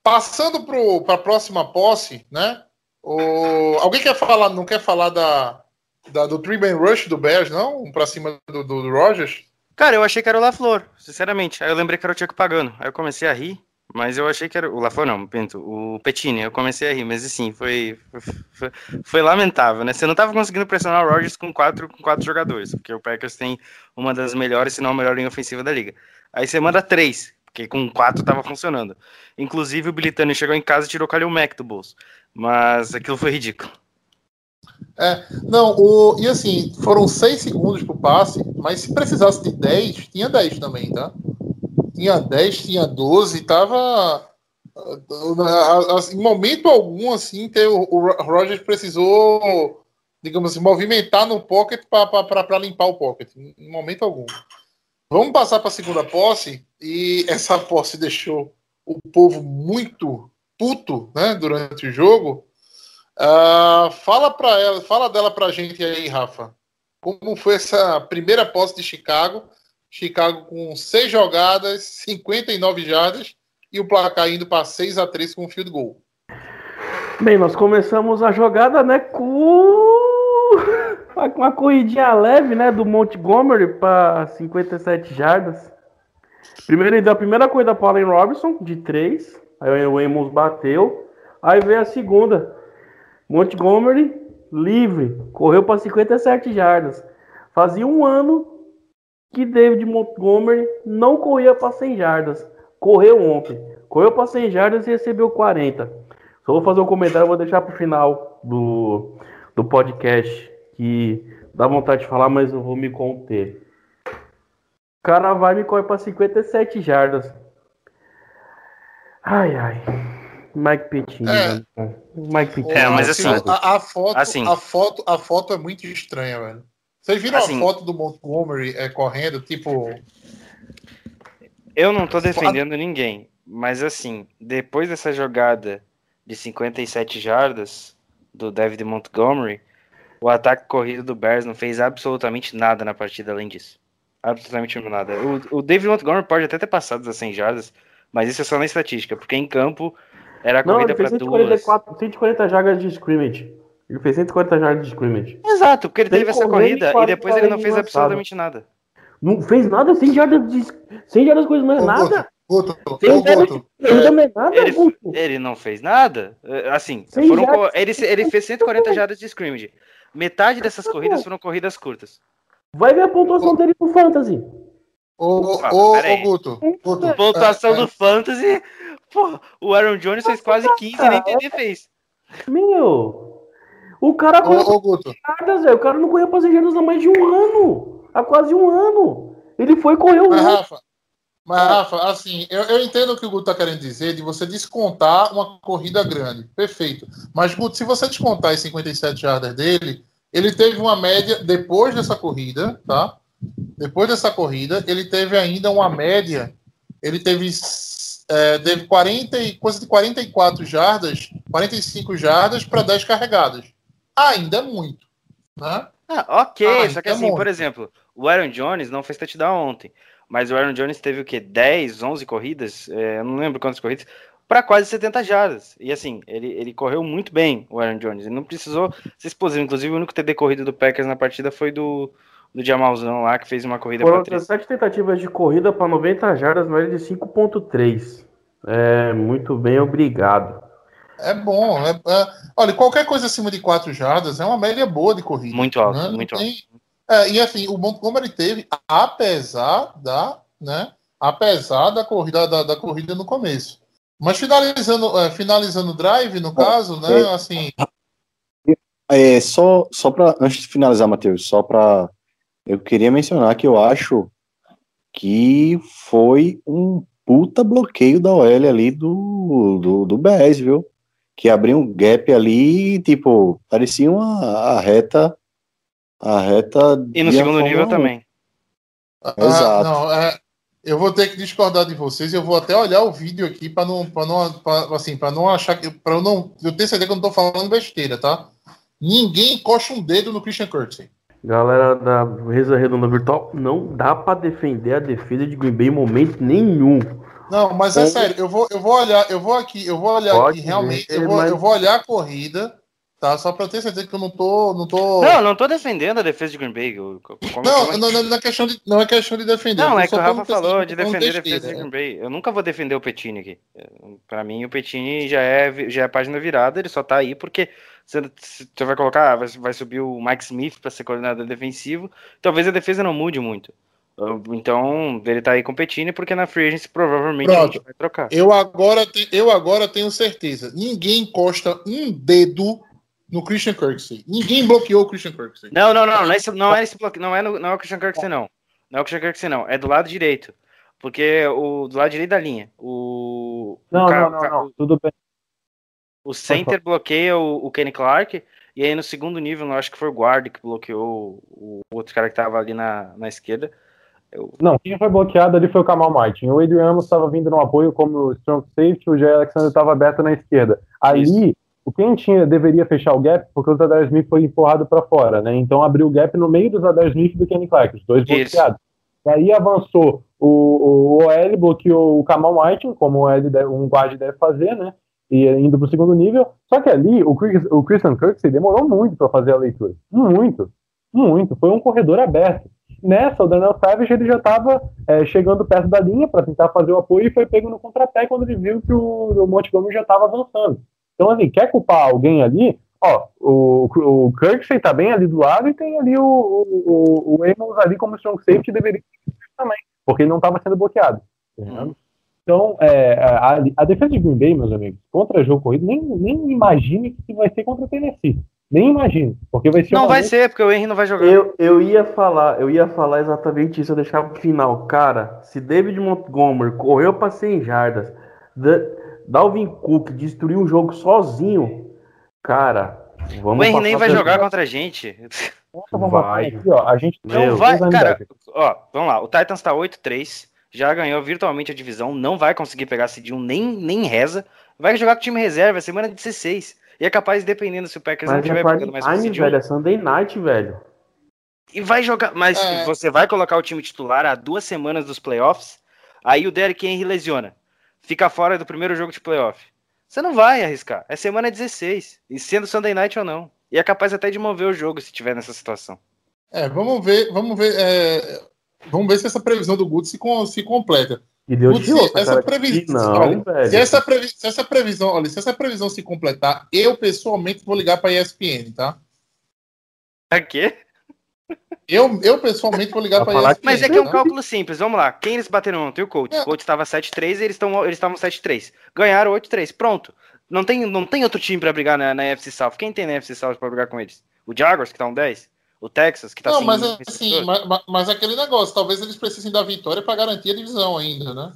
B: Passando para a próxima posse, né? O, alguém quer falar, não quer falar da, da do man rush do Bears, não? Para cima do, do, do Rogers?
D: Cara, eu achei que era o LaFleur, sinceramente. Aí eu lembrei que era o Chuck pagando. Aí eu comecei a rir, mas eu achei que era o LaFleur, não, Pinto, o Petini. Eu comecei a rir, mas assim, foi, foi, foi lamentável, né? Você não tava conseguindo pressionar o Rogers com quatro, com quatro jogadores, porque o Packers tem uma das melhores, se não a melhor linha ofensiva da liga. Aí você manda três, porque com quatro tava funcionando. Inclusive o Bilitani chegou em casa e tirou o Kalil Mack do bolso. Mas aquilo foi ridículo.
B: Não, o, e assim, foram seis segundos pro passe, mas se precisasse de 10, tinha 10 também, tá? Tinha 10, tinha 12, tava. ah, ah, Em momento algum, assim, o, o Rogers precisou, digamos assim, movimentar no pocket para limpar o pocket. Em momento algum. Vamos passar para a segunda posse, e essa posse deixou o povo muito puto né, durante o jogo. Ah, fala para ela, fala dela pra gente aí, Rafa. Como foi essa primeira posse de Chicago? Chicago com seis jogadas, 59 jardas e o placar indo para 6 a 3 com o field goal.
E: Bem, nós começamos a jogada, né, com uma corridinha leve, né, do Montgomery para 57 jardas. Primeiro ele deu a primeira corrida para Allen Robinson, de 3. Aí o Amos bateu. Aí veio a segunda. Montgomery, livre. Correu para 57 jardas. Fazia um ano que David Montgomery não corria para 100 jardas. Correu ontem. Correu para 100 jardas e recebeu 40. Só vou fazer um comentário, vou deixar para o final do, do podcast, que dá vontade de falar, mas eu vou me conter. O cara vai me correr para 57 jardas. Ai, ai. Mike Petinho.
B: É.
E: Né, Mike Petinho.
D: É, mas assim,
B: a, a foto,
D: assim.
B: a foto, a foto é muito estranha, velho. Vocês viram
D: Assim.
B: a foto do Montgomery é, correndo, tipo,
D: Eu não tô defendendo ninguém, mas assim, depois dessa jogada de 57 jardas do David Montgomery, o ataque corrido do Bears não fez absolutamente nada na partida além disso. Absolutamente nada. O, o David Montgomery pode até ter passado das 100 jardas, mas isso é só na estatística, porque em campo era
E: Não,
D: corrida para duas.
E: 144, 140 jardas de scrimmage. Ele fez 140 jardas de scrimmage.
D: Exato, porque ele teve essa corrida e depois ele não fez absolutamente nada.
E: Não fez nada, 100 jardas de 100 jardas coisas não é nada.
B: Guto,
E: Sem
B: Guto,
E: de corrida não é nada,
D: Ele, ele não fez nada. É, Assim,
E: Sem
D: foram ele, ele fez 140 jardas de scrimmage. Metade dessas corridas foram corridas curtas.
E: Vai ver a pontuação dele no Fantasy.
B: ô, ô, ô. Guto, Guto,
D: Pontuação
B: é,
D: do Fantasy. Pô, o Aaron Jones fez quase 15 e nem TD fez.
E: Meu, o cara
B: é,
E: correu
B: ô, ô, Guto,
E: jardas, velho. O cara não correu pra 100 jardas há mais de um ano. Há quase um ano. Ele foi e correu
B: mas
E: um
B: Rafa, mas Rafa, assim, eu, eu entendo o que o Guto tá querendo dizer de você descontar uma corrida grande, perfeito. Mas, Guto, se você descontar as 57 jardas dele, ele teve uma média, depois dessa corrida, tá? Depois dessa corrida, ele teve ainda uma média, ele teve, é, teve 40, e- coisa de 44 jardas, 45 jardas para 10 carregadas. Ainda é muito, né?
D: Ah, ok,
B: Ah,
D: só que
B: então
D: assim,
B: muito.
D: por exemplo, o Aaron Jones não fez touchdown ontem. Mas o Aaron Jones teve o quê? 10, 11 corridas? É, eu não lembro quantas corridas. Para quase 70 jardas. E assim, ele, ele correu muito bem, o Aaron Jones. Ele não precisou se expor. Inclusive, o único TD corrido do Packers na partida foi do, do Jamalzão lá, que fez uma corrida para 3.
E: 17 tentativas de corrida para 90 jardas, média de 5.3. É, muito bem, obrigado.
B: É bom. é- é- olha, qualquer coisa acima de 4 jardas é uma média boa de corrida.
D: Muito alto,
B: né?
D: Muito
B: tem- É, e assim, o Montgomery teve, apesar da, né, apesar da corrida, da, da corrida no começo. Mas finalizando, é, finalizando o drive, no caso, né,
F: é.
B: assim,
F: É, só, só para antes de finalizar, Matheus, só para eu queria mencionar que eu acho que foi um puta bloqueio da OL ali do, do, do BS, viu? Que abriu um gap ali, tipo, parecia uma a reta a reta
D: E no segundo nível
F: 1.
D: também.
B: ah,
F: Exato.
B: não, é, eu vou ter que discordar de vocês, eu vou até olhar o vídeo aqui para não, para não, pra, assim, para não achar que, para eu não, eu tenho certeza que eu não tô falando besteira, tá? Ninguém encosta um dedo no Christian Kirksey.
E: Galera da Reza Redonda Virtual, não dá para defender a defesa de Green Bay em momento nenhum.
B: Não, mas é
F: Ou-
B: sério, eu vou, eu vou olhar, eu vou aqui, eu vou olhar
E: Pode
B: aqui realmente,
E: ver,
B: eu vou,
E: mas-
B: eu vou olhar a corrida, tá? Só pra ter certeza que eu não tô, não tô.
D: Não, não tô defendendo a defesa de Green Bay. eu- como-
B: não,
D: como-
B: não, não, não é questão de, não é questão de defender.
D: Não, é que o Rafa falou de defender a defesa de
B: besteira,
D: Green Bay. Eu nunca vou defender o Petini aqui. Pra mim, o Petini já é, já é página virada, ele só tá aí porque você, você vai colocar, vai, vai subir o Mike Smith pra ser coordenador defensivo. Talvez a defesa não mude muito. Então, ele tá aí com o Petini porque na Free Agency provavelmente a gente
B: Pronto.
D: vai trocar.
B: Eu agora, te- eu agora tenho certeza. Ninguém encosta um dedo no Christian Kirksey. Ninguém bloqueou o Christian Kirksey.
D: Não, não, não, não é esse, não é esse bloqueio, não é, no, não é o Christian Kirksey, não. Não é o Christian Kirksey, não. É do lado direito. Porque o do lado direito da linha. O,
G: Não,
D: o ca-
G: não, não, não. Tudo bem.
D: O center bloqueia o, o Kenny Clark, e aí no segundo nível, eu acho que foi o guard que bloqueou o, o outro cara que tava ali na, na esquerda. Eu-
G: Não, quem foi bloqueado ali foi o Kamal Martin. O Adrian Amos estava vindo no apoio como strong safety, o Jay Alexander estava aberto na esquerda. Ali, o quem tinha deveria fechar o gap, porque o Zadar Smith foi empurrado para fora, né? Então abriu o gap no meio do Zadar Smith e do Kenny Clark, os dois bloqueados. E aí avançou o, o OL, bloqueou o Kamal Martin, como o OL deve- um guard deve fazer, né? e indo pro segundo nível. Só que ali o, Chris, o Christian Kirksey demorou muito para fazer a leitura. Muito, muito. Foi um corredor aberto. Nessa, o Daniel Savage ele já estava é, chegando perto da linha para tentar fazer o apoio e foi pego no contrapé quando ele viu que o, o Montgomery já estava avançando. Então, assim, quer culpar alguém ali? Ó, o, o Kirksey tá bem ali do lado e tem ali o, o, o Amos ali como strong safety deveria também, porque ele não estava sendo bloqueado. Tá então, é, a, a, defesa de Green Bay, meus amigos, contra jogo corrido, nem, nem imagine que vai ser contra o Tennessee. Nem imagine, porque vai ser
D: Não vai ser, porque o Henry não vai jogar.
E: Eu, eu ia falar, eu ia falar exatamente isso, eu deixava pro final. Cara, se David Montgomery correu para 100 jardas, Dalvin Cook destruiu o jogo sozinho, cara,
D: vamos O Henry nem vai jogar contra a gente.
G: vai. Aqui, ó, a gente
D: não vai, cara, ó, vamos lá, o Titans tá 8-3 já ganhou virtualmente a divisão, não vai conseguir pegar Cidinho nem, nem reza. Vai jogar com o time reserva, semana 16. E é capaz, dependendo se o Packers
E: mas
D: não tiver
E: é pegando mais time, velho, é Sunday Night, velho.
D: E vai jogar, mas é. você vai colocar o time titular a duas semanas dos playoffs, aí o Derrick Henry lesiona. Fica fora do primeiro jogo de playoff. Você não vai arriscar. É semana 16. E sendo Sunday Night ou não. E é capaz até de mover o jogo se tiver nessa situação.
B: É, vamos ver, vamos ver. É, Vamos ver se essa previsão do Guto se, se completa.
E: E deu de outra,
B: essa previsão, não, olha, se, essa previ se essa previsão, olha, se essa previsão se completar, eu pessoalmente vou ligar para a ESPN, tá?
D: A quê?
B: Eu, eu pessoalmente vou ligar para ESPN.
D: Mas é que é um tá? cálculo simples, vamos lá. Quem eles bateram ontem? O coach. É. O coach estava 7-3 e eles estavam eles 7-3. Ganharam 8-3. Pronto. Não tem, não tem outro time para brigar na, na FC South. Quem tem na FC South para brigar com eles? O Jaguars, que tá um 10? o Texas, que tá
B: Não, mas assim, mas, mas, aquele negócio, talvez eles precisem da vitória para garantir a divisão ainda, né?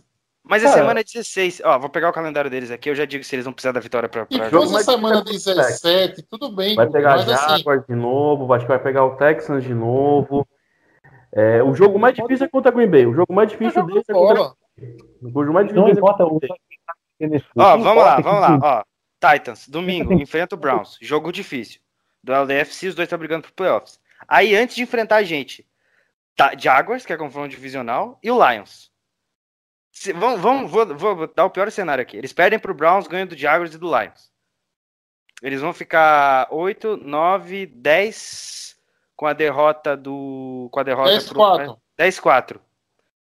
D: Mas é semana 16. Ó, vou pegar o calendário deles aqui, eu já digo se eles vão precisar da vitória pra. pra
B: e jogo é semana 17, tudo bem.
E: Vai pegar mas, assim, Jaguars assim... de novo, acho que vai pegar o Texans de novo. É, o jogo mais difícil é contra Green Bay. O jogo mais difícil deles é contra O jogo mais difícil
G: não importa o
D: Ó, vamos lá, vamos lá, ó. Titans, domingo, enfrenta o Browns. Jogo difícil. Do LDFC, os dois estão brigando pro playoffs. Aí, antes de enfrentar a gente, tá, Jaguars, que é confronto divisional, e o Lions. Se, vamos, vamos, vou, vou dar o pior cenário aqui. Eles perdem pro Browns, ganham do Jaguars e do Lions. Eles vão ficar 8, 9, 10 com a derrota do. Com a derrota
B: 10, pro, 4.
D: 10, 4.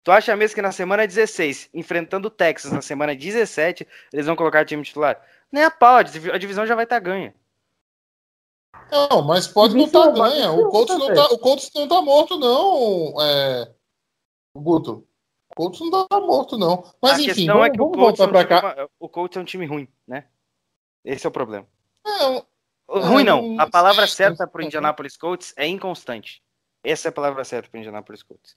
D: Tu acha mesmo que na semana 16, enfrentando o Texas na semana 17, eles vão colocar time titular? Nem a pau, a divisão já vai estar tá ganha.
B: Não, mas pode não estar tá ganha. O Colts não tá, o Colts não tá morto, não, é... Guto. O Colts não tá morto, não. Mas a enfim, vamos, é que vamos voltar para cá.
D: o Colts é um time ruim, né? Esse é o problema.
B: Não,
D: ruim é, não. A palavra certa para o Indianapolis Colts é inconstante. Essa é a palavra certa para o Indianapolis Colts.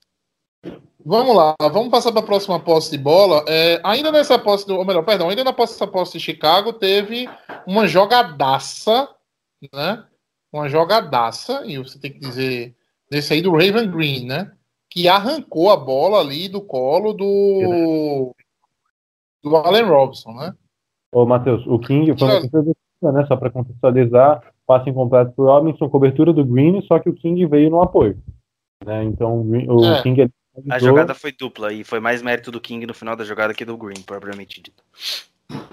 B: Vamos lá, vamos passar para a próxima posse de bola. É, ainda nessa posse, ou melhor, perdão, ainda na posse, posse de Chicago teve uma jogadaça, né? uma jogadaça, e você tem que dizer desse aí do Raven Green, né? Que arrancou a bola ali do colo do, do Allen Robinson, né?
G: Ô, Matheus, o King foi uma né? Só para contextualizar, passe incompleto pro Robinson, cobertura do Green, só que o King veio no apoio. Né? Então o é. King.
D: A jogada foi dupla e foi mais mérito do King no final da jogada que do Green, propriamente dito.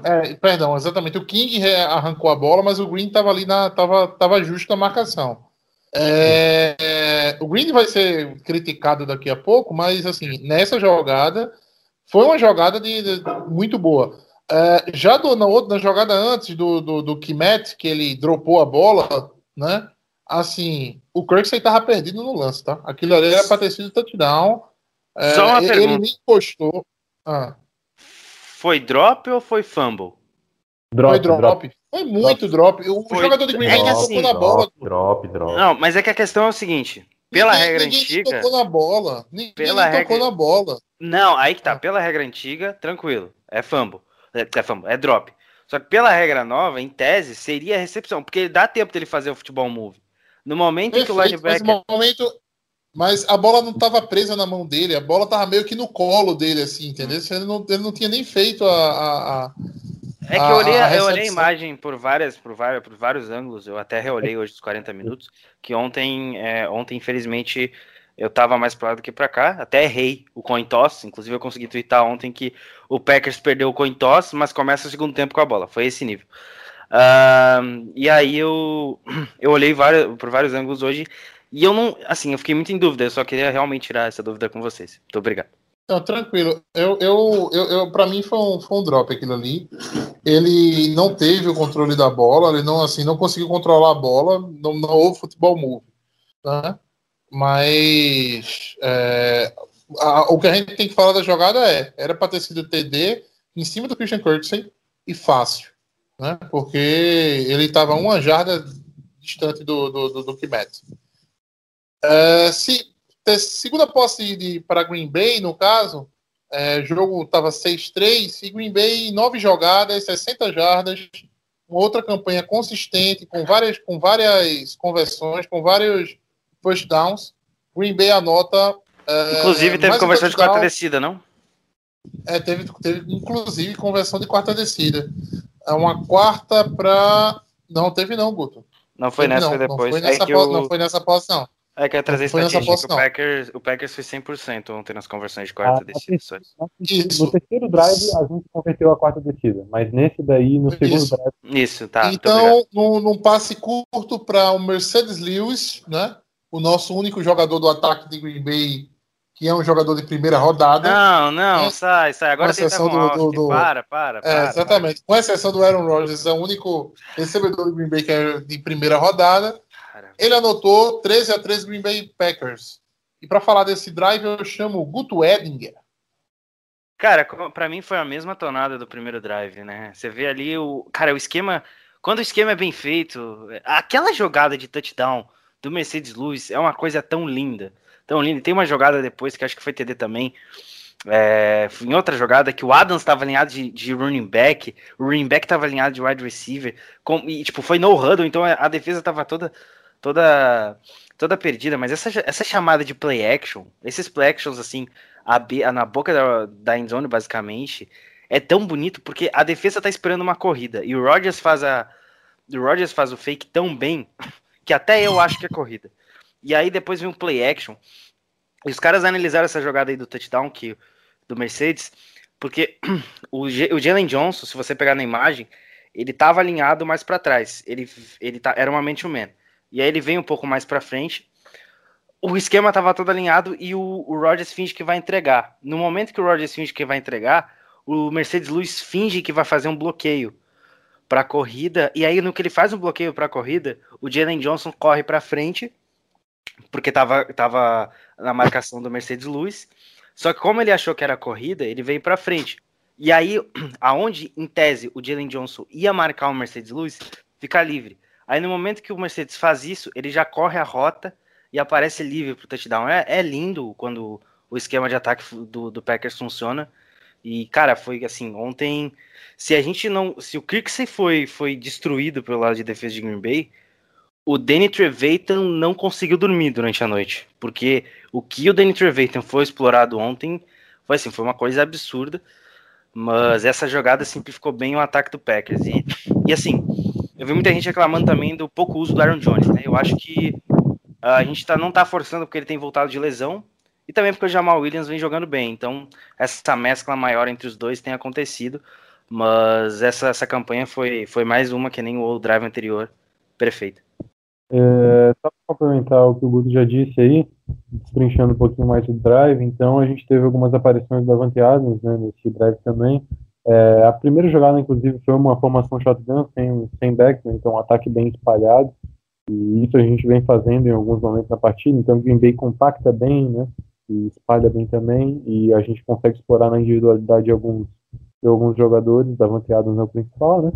B: É, perdão, exatamente. O King arrancou a bola, mas o Green estava ali na. Tava, tava justo na marcação. É, o Green vai ser criticado daqui a pouco, mas assim, nessa jogada foi uma jogada de, de muito boa. É, já do, na, outra, na jogada antes do, do, do Kimet, que ele dropou a bola, né? Assim, o Kirksey estava perdido no lance, tá? Aquilo ali era para ter sido touchdown. É, Só uma ele, pergunta. ele nem postou. Ah.
D: Foi drop ou foi fumble?
B: Drop, foi drop. drop. Foi muito drop. drop. O foi... jogador de Green Bay é assim,
E: na bola. Drop, drop.
D: Não, mas é que a questão é o seguinte. Pela ninguém, regra
B: ninguém
D: antiga.
B: tocou na bola. Ninguém
D: pela
B: regra... tocou na bola.
D: Não, aí que tá. Ah. Pela regra antiga, tranquilo. É fumble. É, é fumble, é drop. Só que pela regra nova, em tese, seria recepção. Porque dá tempo dele fazer o futebol move. No momento Perfeito, em que o linebacker.
B: Mas, momento, mas a bola não estava presa na mão dele, a bola estava meio que no colo dele, assim, entendeu? Ele não, ele não tinha nem feito a. a, a
D: é que eu olhei, a, eu olhei a imagem por várias, por várias, por vários ângulos. Eu até reolhei hoje os 40 minutos. Que ontem, é, ontem infelizmente, Eu tava mais pro lado do que pra cá, até errei o coin toss, inclusive eu consegui twittar ontem que o Packers perdeu o coin toss, mas começa o segundo tempo com a bola, foi esse nível. Uh, e aí eu, eu olhei vários, por vários ângulos hoje e eu não, assim, eu fiquei muito em dúvida, eu só queria realmente tirar essa dúvida com vocês. Muito obrigado.
B: Não, tranquilo. Eu, eu, eu, eu para mim foi um, foi um drop aquilo ali. Ele não teve o controle da bola, ele não assim não conseguiu controlar a bola, não, não houve futebol move, né? Mas é, a, o que a gente tem que falar da jogada é, era para ter sido TD em cima do Christian Kirksey e fácil, né? Porque ele estava uma jarda distante do, do, do, do Kimet. É, se segunda posse de, para Green Bay, no caso, é, o jogo estava 6-3 e Green Bay, nove jogadas, 60 jardas, uma outra campanha consistente, com várias, com várias conversões, com vários first downs. Green Bay anota.
D: É, inclusive teve conversão de quarta descida, não?
B: É, teve, teve inclusive conversão de quarta descida. É uma quarta para. Não teve, não, Guto.
D: Não foi
B: teve,
D: nessa,
B: não,
D: foi depois.
B: Não foi nessa,
D: é
B: não foi nessa posse, não.
D: É que é trazer estatística. O Packers, o Packers foi 100% ontem nas conversões de quarta ah, descida.
G: No terceiro drive, a gente converteu a quarta descida, mas nesse daí, no segundo
D: Isso.
G: drive.
D: Isso, tá.
B: Então, num, num passe curto para o Mercedes Lewis, né? O nosso único jogador do ataque de Green Bay, que é um jogador de primeira rodada.
D: Não, não, né? sai, sai. Agora tem
B: exceção do, do, do,
D: Para, para, para.
B: É, exatamente. Para. Com exceção do Aaron Rodgers, é o único recebedor do Green Bay que é de primeira rodada. Ele anotou 13 a 3 Green Bay Packers. E para falar desse drive, eu chamo o Guto Edinger.
D: Cara, para mim foi a mesma tonada do primeiro drive, né? Você vê ali o. Cara, o esquema. Quando o esquema é bem feito, aquela jogada de touchdown do Mercedes Lewis é uma coisa tão linda. Tão linda. Tem uma jogada depois que acho que foi TD também. É, em outra jogada que o Adams estava alinhado de, de, running back, o running back estava alinhado de wide receiver, com, e tipo, foi no huddle, então a, a defesa estava toda toda toda perdida, mas essa, essa chamada de play action, esses play actions assim, a, na boca da, da endzone basicamente, é tão bonito porque a defesa tá esperando uma corrida e o Rodgers faz a o Rodgers faz o fake tão bem que até eu acho que é corrida. E aí depois vem um play action. E os caras analisaram essa jogada aí do touchdown que do Mercedes, porque o, o Jalen Johnson, se você pegar na imagem, ele tava alinhado mais para trás. Ele ele tá, era uma man-to-man. E aí ele vem um pouco mais para frente. O esquema estava todo alinhado e o, o finge que vai entregar. No momento que o Rodgers finge que vai entregar, o Mercedes Lewis finge que vai fazer um bloqueio para a corrida. E aí, no que ele faz um bloqueio para a corrida, o Jalen Johnson corre para frente, porque estava tava na marcação do Mercedes Lewis. Só que, como ele achou que era corrida, ele veio para frente. E aí, aonde, em tese, o Jalen Johnson ia marcar o Mercedes Lewis, fica livre. Aí no momento que o Mercedes faz isso, ele já corre a rota e aparece livre para o touchdown. É, é, lindo quando o esquema de ataque do, do Packers funciona. E, cara, foi assim, ontem. Se a gente não. Se o Kirksey foi, foi destruído pelo lado de defesa de Green Bay, o Danny Trevathan não conseguiu dormir durante a noite. Porque o que o Danny Trevathan foi explorado ontem foi assim, foi uma coisa absurda. Mas essa jogada simplificou bem o ataque do Packers. E, e assim, eu vi muita gente reclamando também do pouco uso do Aaron Jones, né? Eu acho que ah, a gente tá, não tá forçando porque ele tem voltado de lesão e também porque o Jamal Williams vem jogando bem. Então, essa mescla maior entre os dois tem acontecido, mas essa, essa campanha foi, foi mais uma que nem o drive anterior, perfeita.
G: É, só para complementar o que o Guto já disse aí, destrinchando um pouquinho mais o drive, então a gente teve algumas aparições da Vante Adams né, nesse drive também. É, a primeira jogada, inclusive, foi uma formação shotgun sem, sem back, né, então um ataque bem espalhado. E isso a gente vem fazendo em alguns momentos na partida. Então, o Green Bay compacta bem, né? E espalha bem também. E a gente consegue explorar na individualidade de alguns, de alguns jogadores, avanteados no principal, né?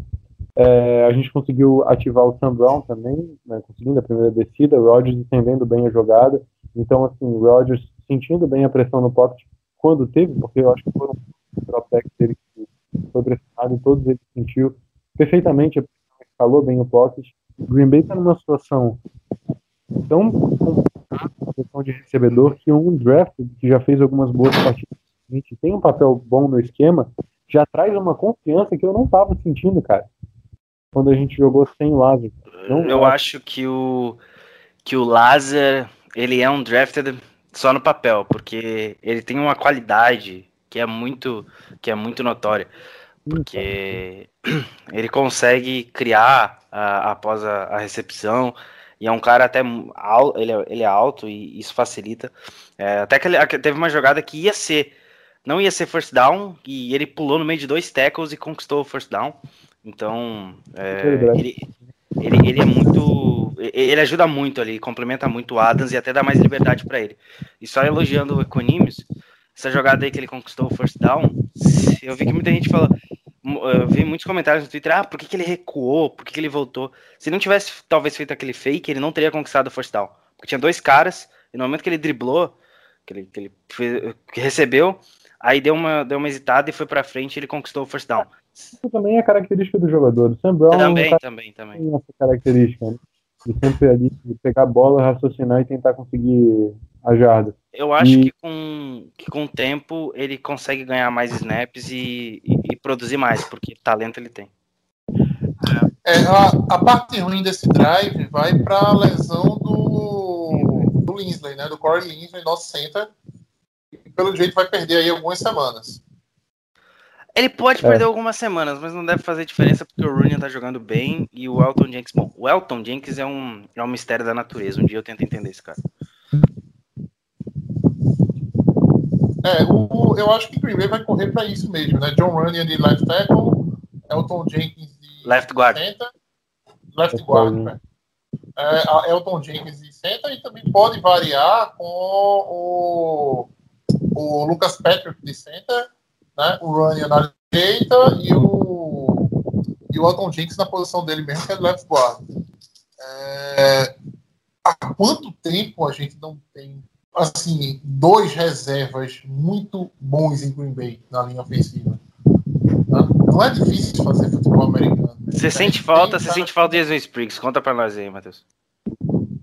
G: É, a gente conseguiu ativar o Sam Brown também, né, conseguindo a primeira descida, o Rodgers entendendo bem a jogada. Então, assim, o Rodgers sentindo bem a pressão no pocket quando teve, porque eu acho que foram dropbacks dele que foi pressionado e todos eles sentiu perfeitamente, falou bem o pocket. Green Bay está numa situação tão complicada, questão de recebedor, que um draft que já fez algumas boas partidas, tem um papel bom no esquema, já traz uma confiança que eu não estava sentindo, cara. Quando a gente jogou sem o Lázaro.
D: eu acho que o que o Lázaro, ele é um drafted só no papel, porque ele tem uma qualidade que é muito, que é muito notória. Porque ele consegue criar a, após a, a, recepção, e é um cara até alto, ele, é, ele é alto e isso facilita. É, até que ele, teve uma jogada que ia ser, não ia ser first down, e ele pulou no meio de dois tackles e conquistou o first down. Então, é, ele, ele, ele é muito. Ele ajuda muito ali, complementa muito o Adams e até dá mais liberdade para ele. E só elogiando o Economius, essa jogada aí que ele conquistou o first down, eu vi que muita gente fala. Eu vi muitos comentários no Twitter, ah, por que, que ele recuou? Por que, que ele voltou? Se não tivesse talvez feito aquele fake, ele não teria conquistado o first down. Porque tinha dois caras, e no momento que ele driblou, que ele, que ele fez, que recebeu, aí deu uma, deu uma hesitada e foi para frente e ele conquistou o first down.
G: Isso também é característica do jogador. O Sam Brown
D: também,
G: é
D: também, também.
G: tem essa característica, né? De sempre ali de pegar a bola, raciocinar e tentar conseguir a jarda.
D: Eu acho e... que, com, que com o tempo ele consegue ganhar mais snaps e, e, e produzir mais, porque talento ele tem.
B: É, a, a, parte ruim desse drive vai para a lesão do, do Linsley, né? Do Corey Linsley, nosso center. E pelo jeito vai perder aí algumas semanas.
D: Ele pode é. perder algumas semanas, mas não deve fazer diferença porque o Rooney tá jogando bem e o Elton Jenkins. Bom, o Elton Jenkins é um, é um mistério da natureza. Um dia eu tento entender esse cara.
B: É, o, eu acho que o Green Bay vai correr para isso mesmo, né? John Runyon de left tackle, Elton Jenkins de
D: left guard,
B: center, left guard, né? é, Elton Jenkins de center e também pode variar com o, o Lucas Patrick de center né? O Runyon na direita e o, e o Alton Jenkins na posição dele mesmo, que é left guard. É, há quanto tempo a gente não tem assim dois reservas muito bons em Green Bay na linha ofensiva? Né? Não é difícil fazer futebol americano.
D: Você sente falta, você sente falta de Jesus Spriggs? Conta pra nós aí, Matheus.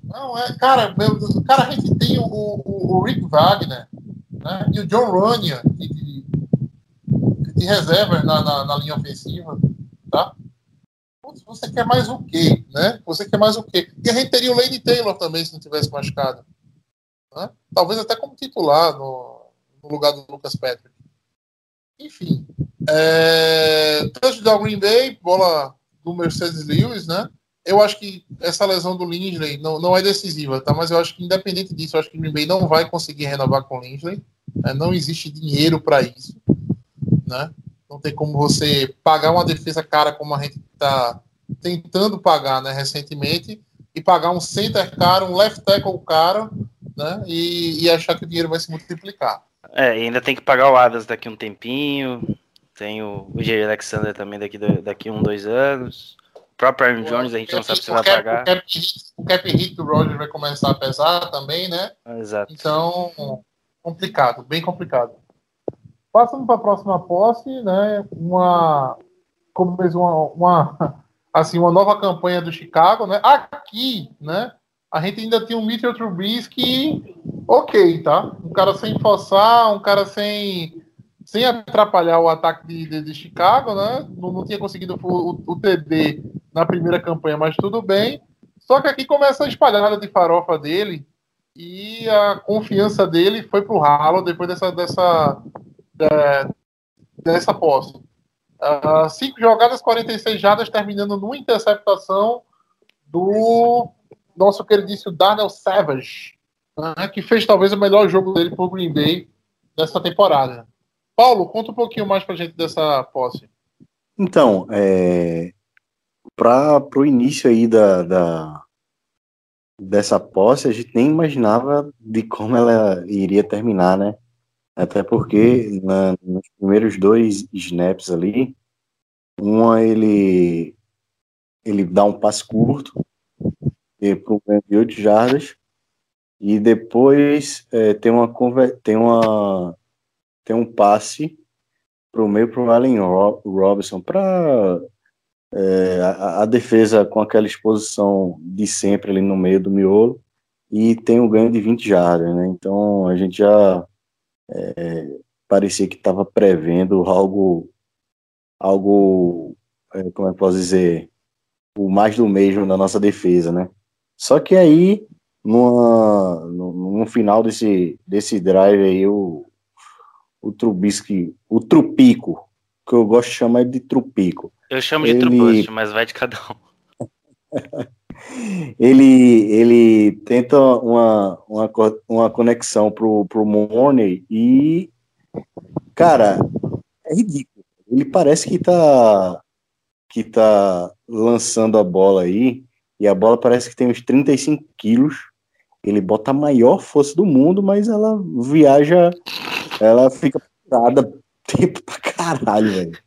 B: Não, é, cara, meu, cara, a gente tem o, o, o Rick Wagner né, e o John Runyon, que, de reserva na, na, na, linha ofensiva, tá? Você quer mais o quê, né? Você quer mais o quê? E a gente teria o Lane Taylor também, se não tivesse machucado. Né? Talvez até como titular no, no lugar do Lucas Patrick. Enfim. É, touchdown Green Bay, bola do Mercedes Lewis, né? Eu acho que essa lesão do Lindley não, não é decisiva, tá? Mas eu acho que, independente disso, eu acho que o Green Bay não vai conseguir renovar com o Lindley. Né? Não existe dinheiro para isso né? Não tem como você pagar uma defesa cara como a gente está tentando pagar, né, recentemente, e pagar um center caro, um left tackle caro, né, e, e achar que o dinheiro vai se multiplicar.
D: É, ainda tem que pagar o Adams daqui um tempinho, tem o, o Jerry Alexander também daqui, daqui um, dois anos. O próprio Aaron Jones a gente não sabe se vai pagar.
B: O cap, hit, o cap hit do Roger vai começar a pesar também, né?
D: Exato.
B: Então, complicado, bem complicado. Passando para a próxima posse, né, uma, como uma, uma, assim, uma nova campanha do Chicago, né? Aqui, né, a gente ainda tem um Mitchell Trubisky, ok, tá? Um cara sem forçar, um cara sem, sem atrapalhar o ataque de, de, de Chicago, né? Não, não, tinha conseguido o, o, o TD na primeira campanha, mas tudo bem. Só que aqui começa a espalhada de farofa dele e a confiança dele foi pro ralo depois dessa, dessa é, dessa posse. Uh, cinco jogadas, 46 jardas, terminando numa interceptação do nosso queridíssimo Darnell Savage, né, que fez talvez o melhor jogo dele por Green Bay nessa temporada. Paulo, conta um pouquinho mais pra gente dessa posse.
F: Então, é, para o início aí da, da, dessa posse, a gente nem imaginava de como ela iria terminar, né? Até porque na, nos primeiros dois snaps ali, uma ele ele dá um passe curto para um ganho de 8 jardas e depois é, tem uma tem uma tem um passe para o meio para o Allen Robinson para é, a, a, defesa com aquela exposição de sempre ali no meio do miolo e tem um ganho de 20 jardas, né? Então a gente já é, parecia que estava prevendo algo, algo, é, como é que posso dizer, o mais do mesmo na nossa defesa, né? Só que aí numa, no, no final desse, desse drive aí, o, o Trubisky, o Trupico, que eu gosto de chamar de Trupico.
D: Eu chamo de
F: Ele-
D: Trubust, mas vai de cada um.
F: ele, ele tenta uma, uma, uma conexão pro, pro Morney e, cara, é ridículo. Ele parece que tá, que tá lançando a bola aí e a bola parece que tem uns 35 quilos. Ele bota a maior força do mundo, mas ela viaja, ela fica parada tempo pra caralho, velho.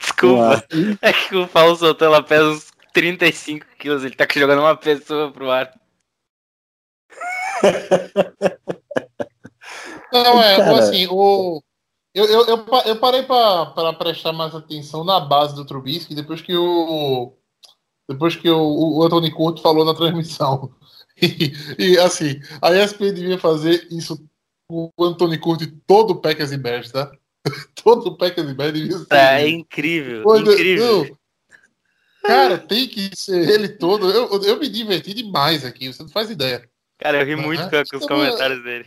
D: Desculpa. É que o Paulo Santana ela pesa uns 35 quilos. Ele tá jogando uma pessoa pro ar.
B: Não, é,
F: Cara.
B: assim, o. Eu, eu, eu, eu parei para prestar mais atenção na base do Trubisky depois que o. Depois que o, o Anthony Curto falou na transmissão. E, e, assim, a ESPN devia fazer isso com o Anthony Curto e todo o Packers e Bears, tá? todo o Packers e Bears devia ser.
D: É incrível.
B: Pô,
D: incrível.
B: não. Cara, tem que ser ele todo. Eu, eu me diverti demais aqui, você não faz ideia.
D: Cara, eu ri muito com, os comentários dele.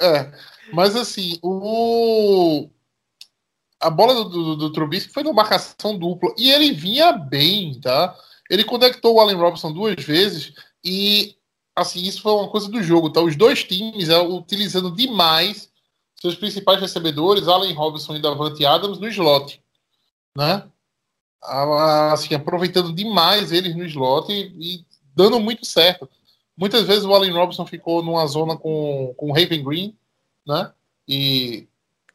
B: É, mas assim, o. A bola do, do, do Trubisky foi numa marcação dupla e ele vinha bem, tá? Ele conectou o Allen Robinson duas vezes e, assim, isso foi uma coisa do jogo, tá? Os dois times é, utilizando demais seus principais recebedores, Allen Robinson e Davante Adams, no slot, né? Assim, aproveitando demais eles no slot e, e dando muito certo. Muitas vezes o Allen Robinson ficou numa zona com, com o Raven Green, né? E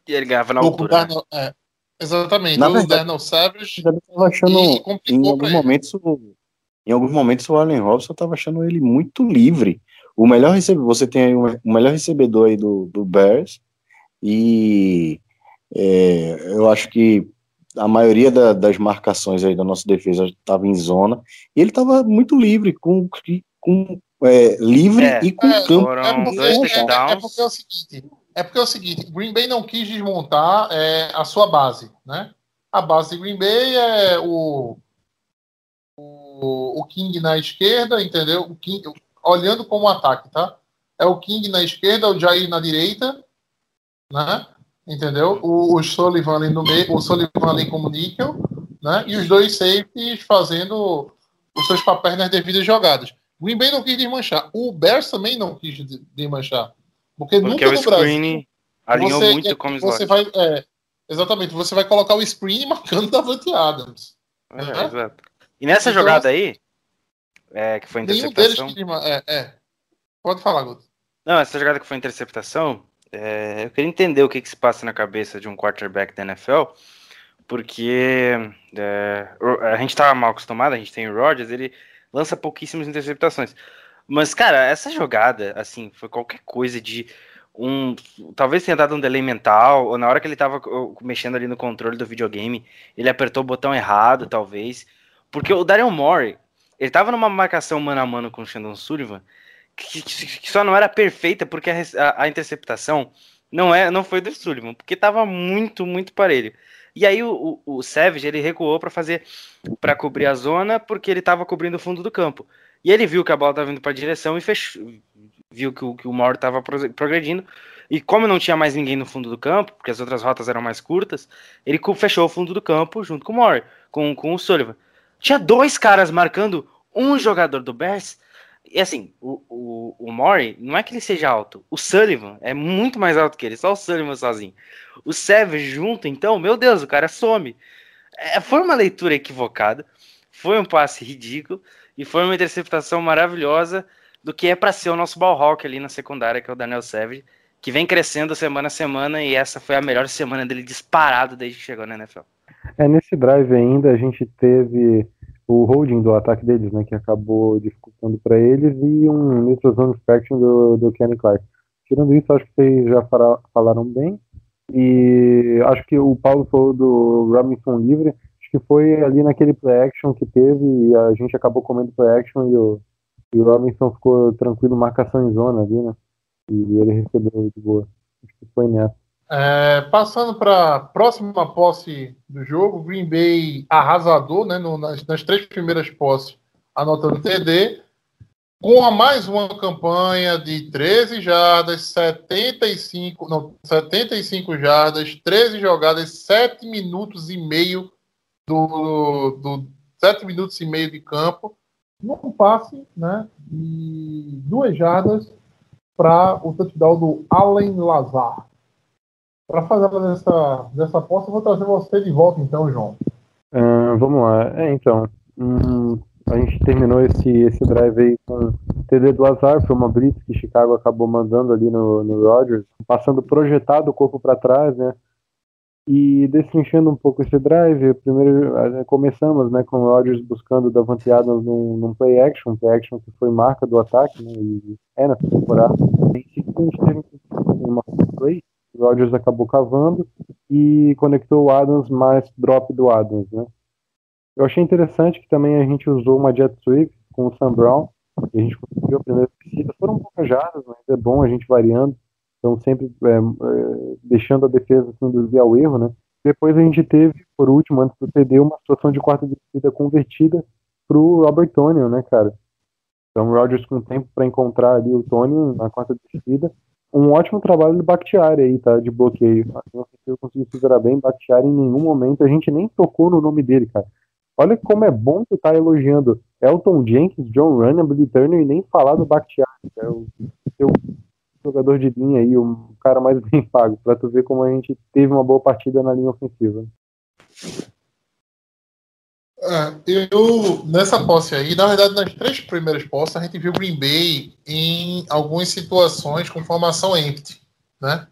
D: E ele ganhava na altura. né?
B: Darnell, é, exatamente,
F: Na
B: o
F: verdade,
B: Darnell Savage
F: Eu tava achando,
B: e
F: em alguns momentos, o- em alguns momentos o Allen Robinson estava achando ele muito livre. O melhor recebedor, você tem aí o o melhor recebedor aí do, do Bears e é, eu acho que a maioria da- das marcações aí da nossa defesa estava em zona e ele estava muito livre, com, com é, livre
D: É,
F: e com
B: é,
F: campo.
D: Foram
B: É porque,
D: dois
B: é- é- é porque é o seguinte, é porque é o seguinte, Green Bay não quis desmontar é, a sua base, né? A base de Green Bay é o, o, o King na esquerda, entendeu? O King, olhando como ataque, tá? É o King na esquerda, o Jair na direita, né? Entendeu? O, o Sullivan ali no meio, o Sullivan ali como níquel, né? E os dois safeties fazendo os seus papéis nas devidas jogadas. Green Bay não quis desmanchar. O Bears também não quis de- desmanchar. Porque,
D: Porque
B: nunca
D: o
B: no Brasil
D: screen alinhou
B: você,
D: muito como
B: você vai é, Exatamente, você vai colocar o screen marcando Davante Adams.
D: É,
B: né?
D: exato. E nessa
B: Então,
D: jogada aí, é, que foi
B: Nenhum deles
D: interceptação.
B: quis desma- é, é. Pode falar, Guto.
D: Não, essa jogada que foi interceptação, é, eu queria entender o que, que se passa na cabeça de um quarterback da NFL, porque é, a gente tava mal acostumado, a gente tem o Rodgers, ele lança pouquíssimas interceptações. Mas, cara, essa jogada, assim, foi qualquer coisa de um. Talvez tenha dado um delay mental, ou na hora que ele tava ó, mexendo ali no controle do videogame, ele apertou o botão errado, talvez. Porque o Daryl Morey, ele tava numa marcação mano a mano com o Shandon Sullivan, que, que- só não era perfeita porque a, a- a interceptação não, é, não foi do Sullivan, porque tava muito, muito parelho. E aí o, o, o Savage, ele recuou para fazer, para cobrir a zona, porque ele tava cobrindo o fundo do campo. E ele viu que a bola tava vindo para a direção e fechou, viu que o, que o Mauro tava pro- progredindo. E como não tinha mais ninguém no fundo do campo, porque as outras rotas eram mais curtas, ele fechou o fundo do campo junto com o com, com o Sullivan. Tinha dois caras marcando um jogador do Bears e assim, o, o, o Maury, não é que ele seja alto. O Sullivan é muito mais alto que ele, só o Sullivan sozinho. O Savage junto, então, meu Deus, o cara some. É, foi uma leitura equivocada, foi um passe ridículo e foi uma interceptação maravilhosa do que é para ser o nosso ball hawk ali na secundária, que é o Daniel Savage, que vem crescendo semana a semana e essa foi a melhor semana dele disparado desde que chegou na NFL.
G: É, nesse drive ainda a gente teve o holding do ataque deles, né, que acabou dificultando para eles, e um neutral zone inspection do, do Kenny Clark. Tirando isso, acho que vocês já fala- falaram bem, e acho que o Paulo falou do Robinson livre, acho que foi ali naquele play action que teve, e a gente acabou comendo play action, e o, e o Robinson ficou tranquilo, marcação em zona ali, né, e ele recebeu de boa. Acho que foi nessa.
B: É, passando para a próxima posse do jogo, Green Bay arrasador né, no- nas, nas três primeiras posses, anotando TD. com a mais uma campanha de 13 jardas, 75, não, 75 jardas, 13 jogadas, 7 minutos e meio do, do 7 minutos e meio de campo, num passe, né, de duas jardas para o touchdown do Allen Lazar. Para fazer dessa, dessa aposta, eu vou trazer você de volta então, João.
G: Uh, vamos lá. É, então, hum, a gente terminou esse, esse drive aí com TD do Azar, foi uma blitz que Chicago acabou mandando ali no, no Rodgers, passando projetado o corpo para trás, né? E destrinchando um pouco esse drive, primeiro eh, começamos né, com o Rodgers buscando Davante Adams num, num play action, play action que foi marca do ataque, né, e é nessa temporada. Em seguida, teve uma play, Rodgers acabou cavando e conectou o Adams mais drop do Adams, né. Eu achei interessante que também a gente usou uma jet sweep com o Sam Brown, e a gente conseguiu a primeira descida. Foram poucas jardas, mas é bom a gente variando, então sempre é, é, deixando a defesa assim, induzir ao erro, né? Depois a gente teve, por último, antes do TD, uma situação de quarta descida convertida para o Robert Tonian, né, cara? Então o Rodgers com tempo para encontrar ali o Tony na quarta descida. Um ótimo trabalho de Bakhtiari aí, tá? De bloqueio. Se eu consegui segurar bem. Bakhtiari em nenhum momento. A gente nem tocou no nome dele, cara. Olha como é bom tu tá elogiando Elton Jenkins, John Running, Billy Turner e nem falar do Bakhtiari, que é o seu jogador de linha aí, o cara mais bem pago, para tu ver como a gente teve uma boa partida na linha ofensiva.
B: É, eu, nessa posse aí, na verdade, nas três primeiras posses, a gente viu Green Bay em algumas situações com formação empty, né?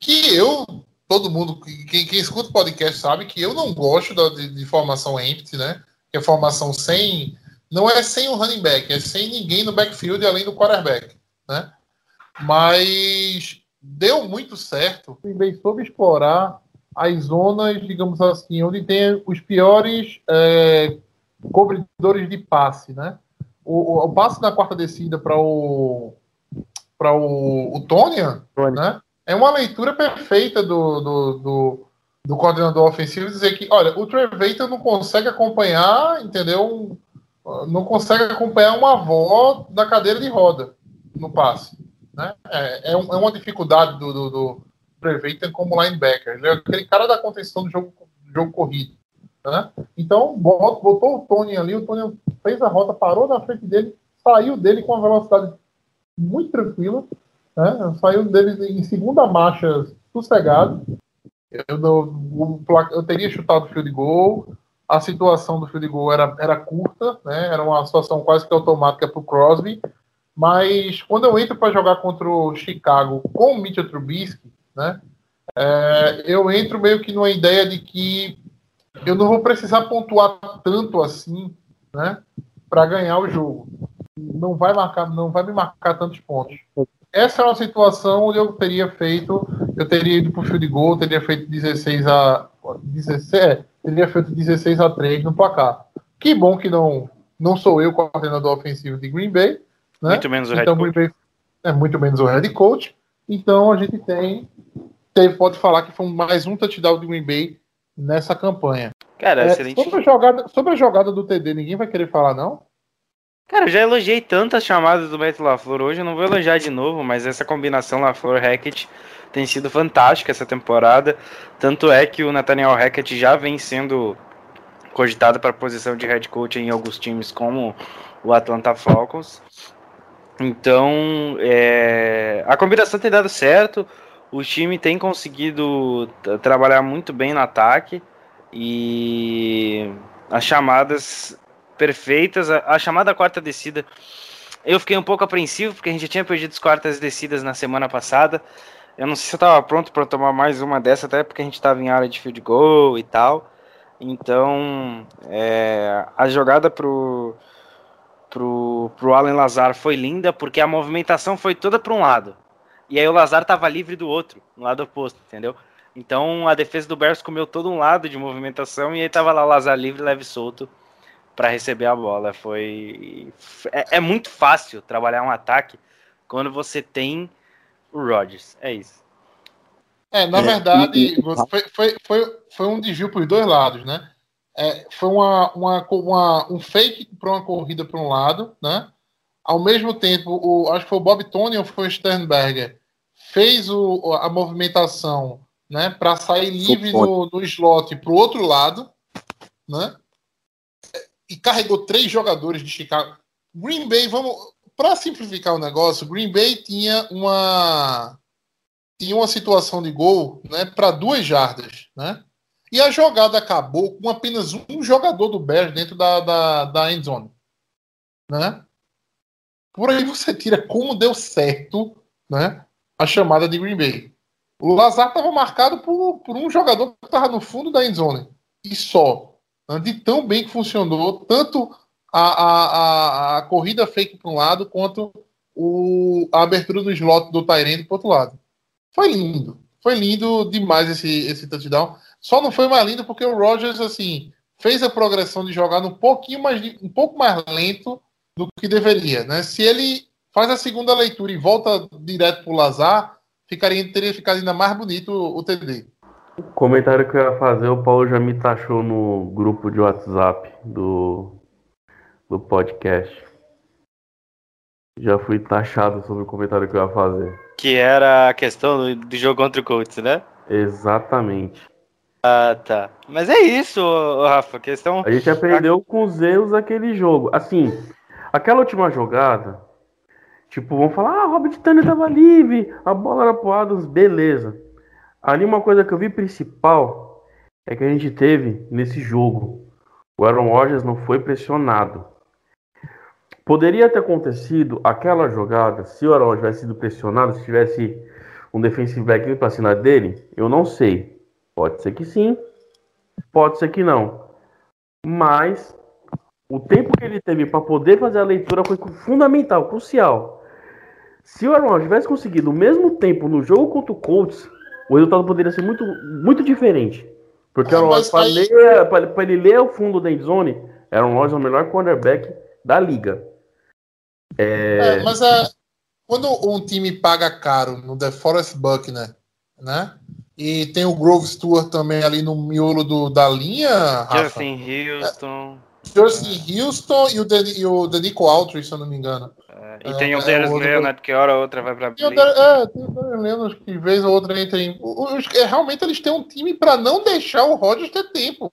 B: Que eu todo mundo, quem, quem escuta o podcast sabe que eu não gosto da, de, de, formação empty, né? Que é formação sem. Não é sem o running back, é sem ninguém no backfield além do quarterback, né? Mas deu muito certo. Green soube explorar as zonas, digamos assim, onde tem os piores é, cobridores de passe, né? O, o, o passe na quarta descida para o para o, o Tônia, né? é uma leitura perfeita do, do, do, do coordenador ofensivo dizer que, olha, o Trevator não consegue acompanhar, entendeu? Não consegue acompanhar uma avó da cadeira de roda no passe. Né? É, é, é uma dificuldade do, do, do Trevator como linebacker. Ele é aquele cara da contenção do jogo, jogo corrido. Né? Então, botou o Tony ali, o Tony fez a rota, parou na frente dele, saiu dele com uma velocidade muito tranquila né? Saiu dele em segunda marcha sossegado. Eu, eu, eu teria chutado o field goal. A situação do field goal era, era curta, né? era uma situação quase que automática para o Crosby. Mas quando eu entro para jogar contra o Chicago com o Mitchell Trubisky, né? É, eu entro meio que numa ideia de que eu não vou precisar pontuar tanto assim, né, para ganhar o jogo. Não vai marcar, não vai me marcar tantos pontos essa é uma situação onde eu teria feito, eu teria ido para o field goal, teria feito 16 a 16, é, teria feito 16 a 3 no placar. Que bom que não não sou eu coordenador ofensivo de Green Bay, né?
D: Muito menos o
B: então,
D: head coach.
B: é muito menos o head coach. Então a gente tem, tem pode falar que foi mais um touchdown de Green Bay nessa campanha.
D: Cara,
B: é,
D: excelente.
B: Sobre a, jogada, sobre a jogada do TD, ninguém vai querer falar, não?
D: Cara, eu já elogiei tantas chamadas do Beto LaFleur hoje, eu não vou elogiar de novo, mas essa combinação LaFleur-Hackett tem sido fantástica essa temporada. Tanto é que o Nathaniel Hackett já vem sendo cogitado para a posição de head coach em alguns times, como o Atlanta Falcons. Então, é, a combinação tem dado certo, o time tem conseguido trabalhar muito bem no ataque e as chamadas perfeitas. A, a, chamada quarta descida, eu fiquei um pouco apreensivo, porque a gente já tinha perdido as quartas descidas na semana passada. Eu não sei se eu estava pronto para tomar mais uma dessa, até porque a gente estava em área de field goal e tal. Então, é, a jogada pro, pro, pro Allen Lazar foi linda, porque a movimentação foi toda para um lado. E aí o Lazar estava livre do outro, no lado oposto, entendeu? Então a defesa do Bears comeu todo um lado de movimentação e aí tava lá o Lazar livre, leve solto para receber a bola. Foi é, é, muito fácil trabalhar um ataque quando você tem o Rodgers. É isso.
B: É, na é, verdade, foi, foi, foi, foi um desvio por dois lados, né? É, foi uma, uma, uma, um fake para uma corrida para um lado, né? ao mesmo tempo, o, acho que foi o Bob Tony ou foi o Sternberger, fez o, a movimentação né, para sair livre no, no slot para o outro lado, né? E carregou três jogadores de Chicago. Green Bay, vamos. Para simplificar o negócio, Green Bay tinha uma tinha uma situação de gol né, para duas jardas, né? E a jogada acabou com apenas um jogador do Bears dentro da, da, da end zone, né? Por aí você tira como deu certo, né? A chamada de Green Bay. O Lazar estava marcado por, por um jogador que estava no fundo da end zone e só. Né? De tão bem que funcionou tanto a, a, a, a corrida fake para um lado quanto o, a abertura do slot do Tyrande para outro lado. Foi lindo. Foi lindo demais esse, esse touchdown. Só não foi mais lindo porque o Rogers, assim, fez a progressão de jogar um pouquinho mais, um pouco mais lento do que deveria, né? Se ele faz a segunda leitura e volta direto para o Lazar, ficaria, teria ficado ainda mais bonito o, o TD.
E: O comentário que eu ia fazer, o Paulo já me taxou no grupo de WhatsApp do, do podcast. Já fui taxado sobre o comentário que eu ia fazer.
D: Que era a questão do, do jogo contra o Colts, né?
E: Exatamente.
D: Ah, tá. Mas é isso, Rafa. A questão.
E: A gente aprendeu com os erros daquele jogo. Assim, aquela última jogada, tipo, vão falar, ah, Robert Tanner tava livre, a bola era pro Adams, beleza. Ali uma coisa que eu vi principal é que a gente teve nesse jogo. O Aaron Rodgers não foi pressionado. Poderia ter acontecido aquela jogada se o Aaron tivesse sido pressionado, se tivesse um defensive back para cima dele? Eu não sei. Pode ser que sim, pode ser que não. Mas o tempo que ele teve para poder fazer a leitura foi fundamental, crucial. Se o Aaron tivesse conseguido o mesmo tempo no jogo contra o Colts, o resultado poderia ser muito, muito diferente. Porque ah, para aí... ele ler o fundo da endzone, Aaron Rodgers é o melhor cornerback da liga.
B: É... É, mas é, quando um time paga caro no The Forest Buckner, né? E tem o Grove Stewart também ali no miolo do, da linha.
D: Justin Houston.
B: É, Justin Houston e o, Dan, e o Danico Altry, se eu não me engano.
D: É, e tem o é, Darius Leonard, que hora ou outra vai pra
B: Blake. É, tem o Darius Leonard que vez ou outra entra em. Os, é, realmente eles têm um time para não deixar o Rodgers ter tempo,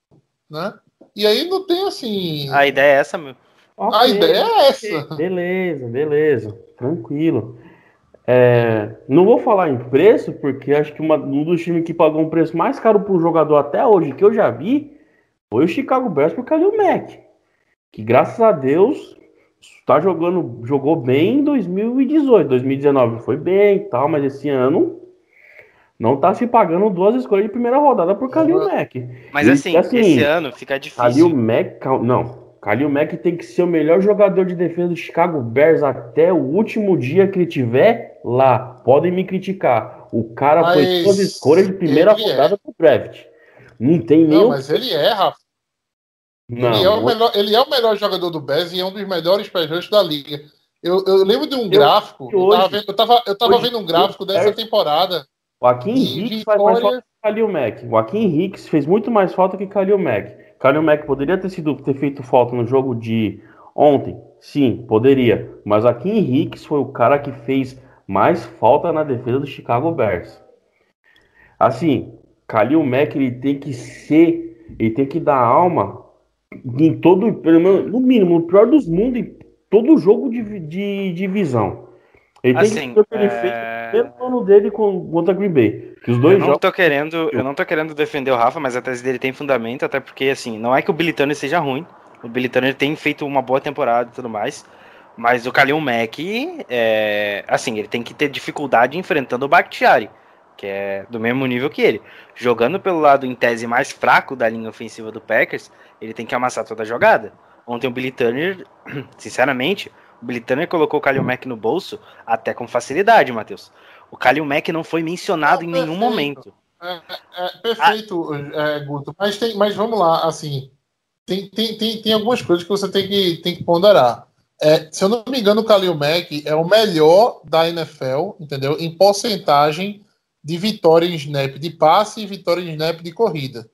B: né? E aí não tem assim.
D: A ideia é essa, meu.
B: Okay, a ideia é essa.
E: Beleza, beleza. Tranquilo. É, não vou falar em preço, porque acho que uma, um dos times que pagou um preço mais caro por jogador até hoje, que eu já vi, foi o Chicago Bears por causa do Mac. Que graças a Deus tá jogando, jogou bem em 2018. 2019 foi bem e tal, mas esse ano não tá se pagando duas escolhas de primeira rodada por Khalil uhum. Mack.
D: Mas e, assim, assim, esse ano fica difícil. Khalil
E: Mack, não. Khalil Mack tem que ser o melhor jogador de defesa do Chicago Bears até o último dia que ele tiver lá. Podem me criticar. O cara mas foi duas escolhas de primeira é. rodada é. pro draft. Não tem nem.
B: Não, mas ele é, Rafa. Não, ele, é o melhor, ele é o melhor jogador do Bears e é um dos melhores pés da liga. Eu, eu lembro de um gráfico. Eu, hoje, eu, tava vendo, eu tava, eu tava hoje, vendo um gráfico dessa temporada.
E: O Akin Hicks faz mais falta que Khalil Mack. O Akin Hicks fez muito mais falta que Khalil Mack. Khalil Mack poderia ter, sido, ter feito falta no jogo de ontem? Sim, poderia. Mas aqui Hicks foi o cara que fez mais falta na defesa do Chicago Bears. Assim, Khalil Mack ele tem que ser, ele tem que dar alma em todo, pelo menos, no mínimo, no pior dos mundos, em todo jogo de, de divisão. Ele assim, tem que assim, ser é... fez no ano dele contra Green Bay. Que os dois
D: eu não
E: jogos...
D: tô querendo, eu não tô querendo defender o Rafa, mas a tese dele tem fundamento, até porque assim, não é que o Billy Turner seja ruim. O Billy Turner tem feito uma boa temporada e tudo mais. Mas o Kalil Mack, é, assim, ele tem que ter dificuldade enfrentando o Bakhtiari, que é do mesmo nível que ele. Jogando pelo lado, em tese, mais fraco da linha ofensiva do Packers, ele tem que amassar toda a jogada. Ontem o Billy Turner, sinceramente, o Billy Turner colocou o Kalil Mack no bolso até com facilidade, Matheus. O Kalil Mack não foi mencionado não, em nenhum momento.
B: É, é, é perfeito, é, Guto. Mas, tem, mas vamos lá, assim. Tem, tem, tem, tem algumas coisas que você tem que, tem que ponderar. É, se eu não me engano, o Kalil Mack é o melhor da NFL, entendeu? Em porcentagem de vitória em snap de passe e vitória em snap de corrida.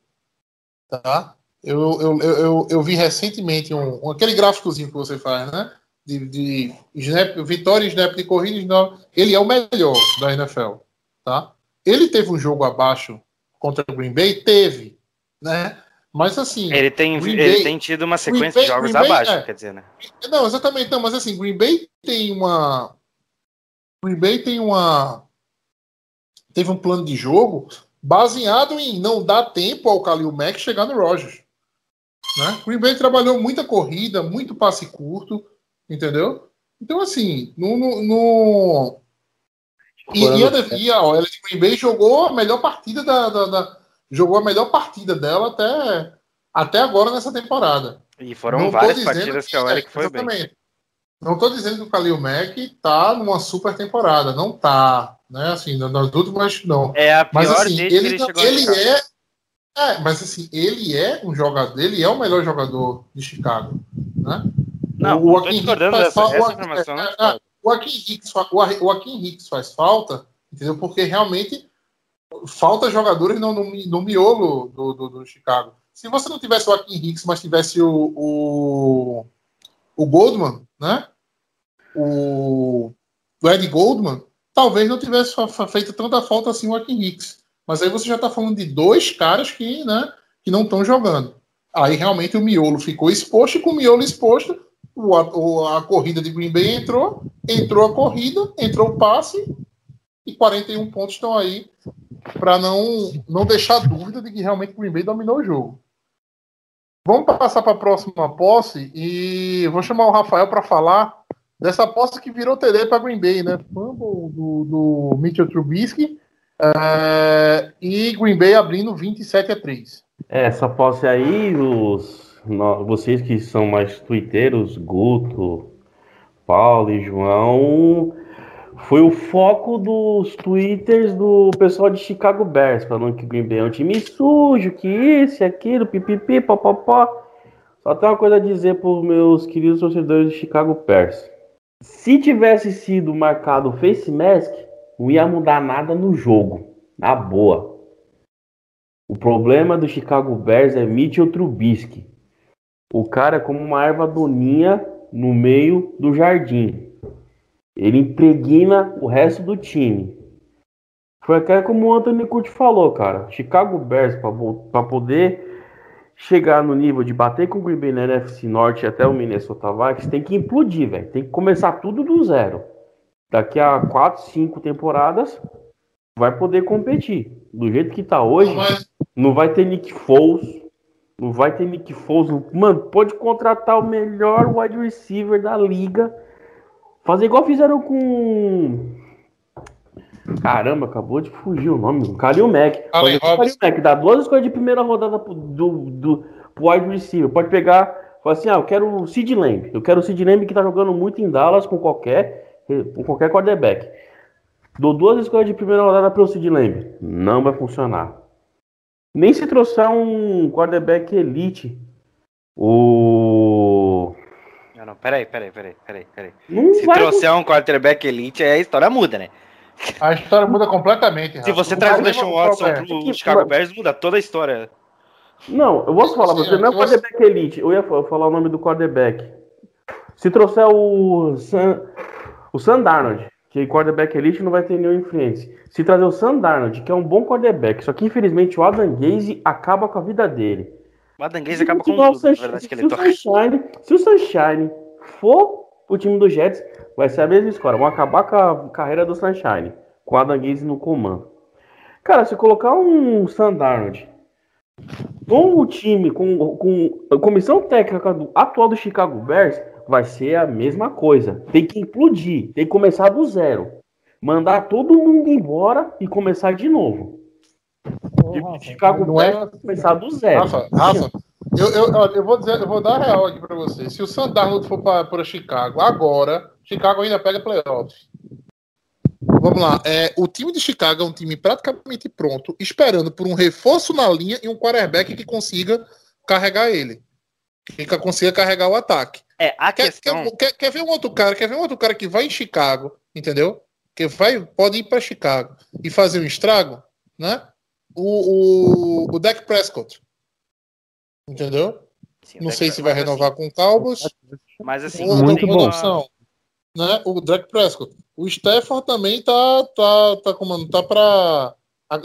B: Tá? Eu, eu, eu, eu, vi recentemente um, um, aquele gráficozinho que você faz, né? de, de snap, vitória snap de corrida, snap, ele é o melhor da NFL, tá? Ele teve um jogo abaixo contra o Green Bay? Teve, né? Mas assim.
D: Ele tem,
B: Green
D: ele
B: Bay-
D: tem tido uma sequência
B: Bay-
D: de jogos
B: Bay,
D: abaixo,
B: é.
D: quer dizer, né?
B: Não, exatamente, não, mas assim, Green Bay tem uma. Green Bay tem uma. Teve um plano de jogo baseado em não dar tempo ao Khalil Mack chegar no Rogers. Né? Green Bay trabalhou muita corrida, muito passe curto, entendeu? Então, assim, no. no, no- E, e a, e a OL de Green Bay jogou a melhor partida da, da- da- jogou a melhor partida dela até, até agora nessa temporada.
D: E foram
B: Não
D: várias partidas que a OL
B: é,
D: que foi bem.
B: Não estou dizendo que o Khalil Mack tá numa super temporada, não tá, né? Assim, nas últimas não.
D: É a
B: Mas
D: pior
B: assim,
D: desde que
B: ele,
D: ele a
B: ele é, é, mas assim, ele é um jogador, ele é o melhor jogador de Chicago, né?
D: Não,
B: o Joaquim
D: discordando dessa, essa
B: o-
D: informação. não
B: é,
D: discordo.
B: O Joaquim Hicks, o Joaquim faz falta, entendeu? Porque realmente falta jogadores no, no, no miolo do, do, do Chicago. Se você não tivesse o Joaquim Hicks, mas tivesse o, o, o Goldman, né? O, o Ed Goldman, talvez não tivesse feito tanta falta assim o Joaquim Hicks. Mas aí você já está falando de dois caras que, né, que não estão jogando. Aí realmente o miolo ficou exposto, e com o miolo exposto, o, a, a corrida de Green Bay entrou, entrou a corrida, entrou o passe, e 41 pontos estão aí para não, não deixar dúvida de que realmente o Green Bay dominou o jogo. Vamos passar para a próxima posse e vou chamar o Rafael para falar dessa posse que virou TD para Green Bay, né? Fumble do, do Mitchell Trubisky eh, e Green Bay abrindo 27 a 3.
E: É, essa posse aí, os, vocês que são mais twitteiros, Guto, Paulo e João, foi o foco dos twitters do pessoal de Chicago Bears, falando que o Green Bay é um time sujo, que isso aquilo, pipipi, popopó. Só tem uma coisa a dizer para os meus queridos torcedores de Chicago Bears. Se tivesse sido marcado face mask, não ia mudar nada no jogo, na boa. O problema do Chicago Bears é Mitchell Trubisky. O cara é como uma erva doninha no meio do jardim. Ele impregna o resto do time. Foi até como o Anthony Curti falou, cara. Chicago Bears, para poder chegar no nível de bater com o Green Bay na NFC Norte até o Minnesota Vikings, tem que implodir, velho. Tem que começar tudo do zero. Daqui a 4, 5 temporadas, vai poder competir. Do jeito que tá hoje, não vai ter Nick Foles. Não vai ter Nick Foles. Mano, pode contratar o melhor wide receiver da liga. Fazer igual fizeram com. Caramba, acabou de fugir o nome. Kalil Mack.
B: Allen Robinson.
E: Mack. Dá duas escolhas de primeira rodada pro, do, do, pro wide receiver. Pode pegar. Fala assim: ah, eu quero o Sid Lamb. Eu quero o Sid Lamb que tá jogando muito em Dallas com qualquer, com qualquer quarterback. Dou duas escolhas de primeira rodada pro Sid Lamb. Não vai funcionar. Nem se trouxer um quarterback elite. O.
D: Não, peraí, peraí, peraí, peraí, peraí.
E: Não
D: Se
E: vai
D: trouxer um quarterback elite, aí a história muda, né?
B: a história muda completamente.
D: Se você
B: O
D: traz o Deshaun
B: o
D: Watson pro Chicago Bears, muda toda a história.
E: Não, eu vou falar, você não é
B: Você-
E: quarterback elite. Eu ia fa- falar o nome do quarterback. Se trouxer o Sam, o Sam Darnold, que quarterback elite não vai ter nenhuma influência. Se trazer o Sam Darnold, que é um bom quarterback, só que infelizmente o Adam Gaze acaba com a vida dele.
D: Gaze acaba com tudo, na
E: Sunshine-
D: verdade, que
E: se
D: ele
E: o
D: toca.
E: Sunshine, se o Sunshine for o time do Jets, vai ser a mesma história. Vão acabar com a carreira do Sunshine, com o Adam Gaze no comando. Cara, se colocar um Sam Darnold com o time, com, com a comissão técnica do, atual do Chicago Bears, vai ser a mesma coisa. Tem que implodir, tem que começar do zero. Mandar todo mundo embora e começar de novo.
G: Rafa,
E: Chicago
B: não é-
E: começar do zero.
B: Rafa, Rafa, eu, eu, eu vou dizer, eu vou dar a real aqui pra você. Se o Sam Darnold for para Chicago agora, Chicago ainda pega playoffs. Vamos lá. É, o time de Chicago é um time praticamente pronto, esperando por um reforço na linha e um quarterback que consiga carregar ele. Que consiga carregar o ataque.
D: É, a
B: Quer,
D: questão.
B: quer, quer, quer ver um outro cara? Quer ver um outro cara que vai em Chicago, entendeu? Que vai, pode ir para Chicago e fazer um estrago, né? O, o, o Dak Prescott. Entendeu?
D: Sim,
B: Não
D: Dak
B: sei se vai
D: Prescott,
B: renovar com o Cowboys.
D: Mas assim,
G: Muito bom.
B: opção, né? O Drake Prescott. O Stafford também tá, tá, tá, como, tá pra.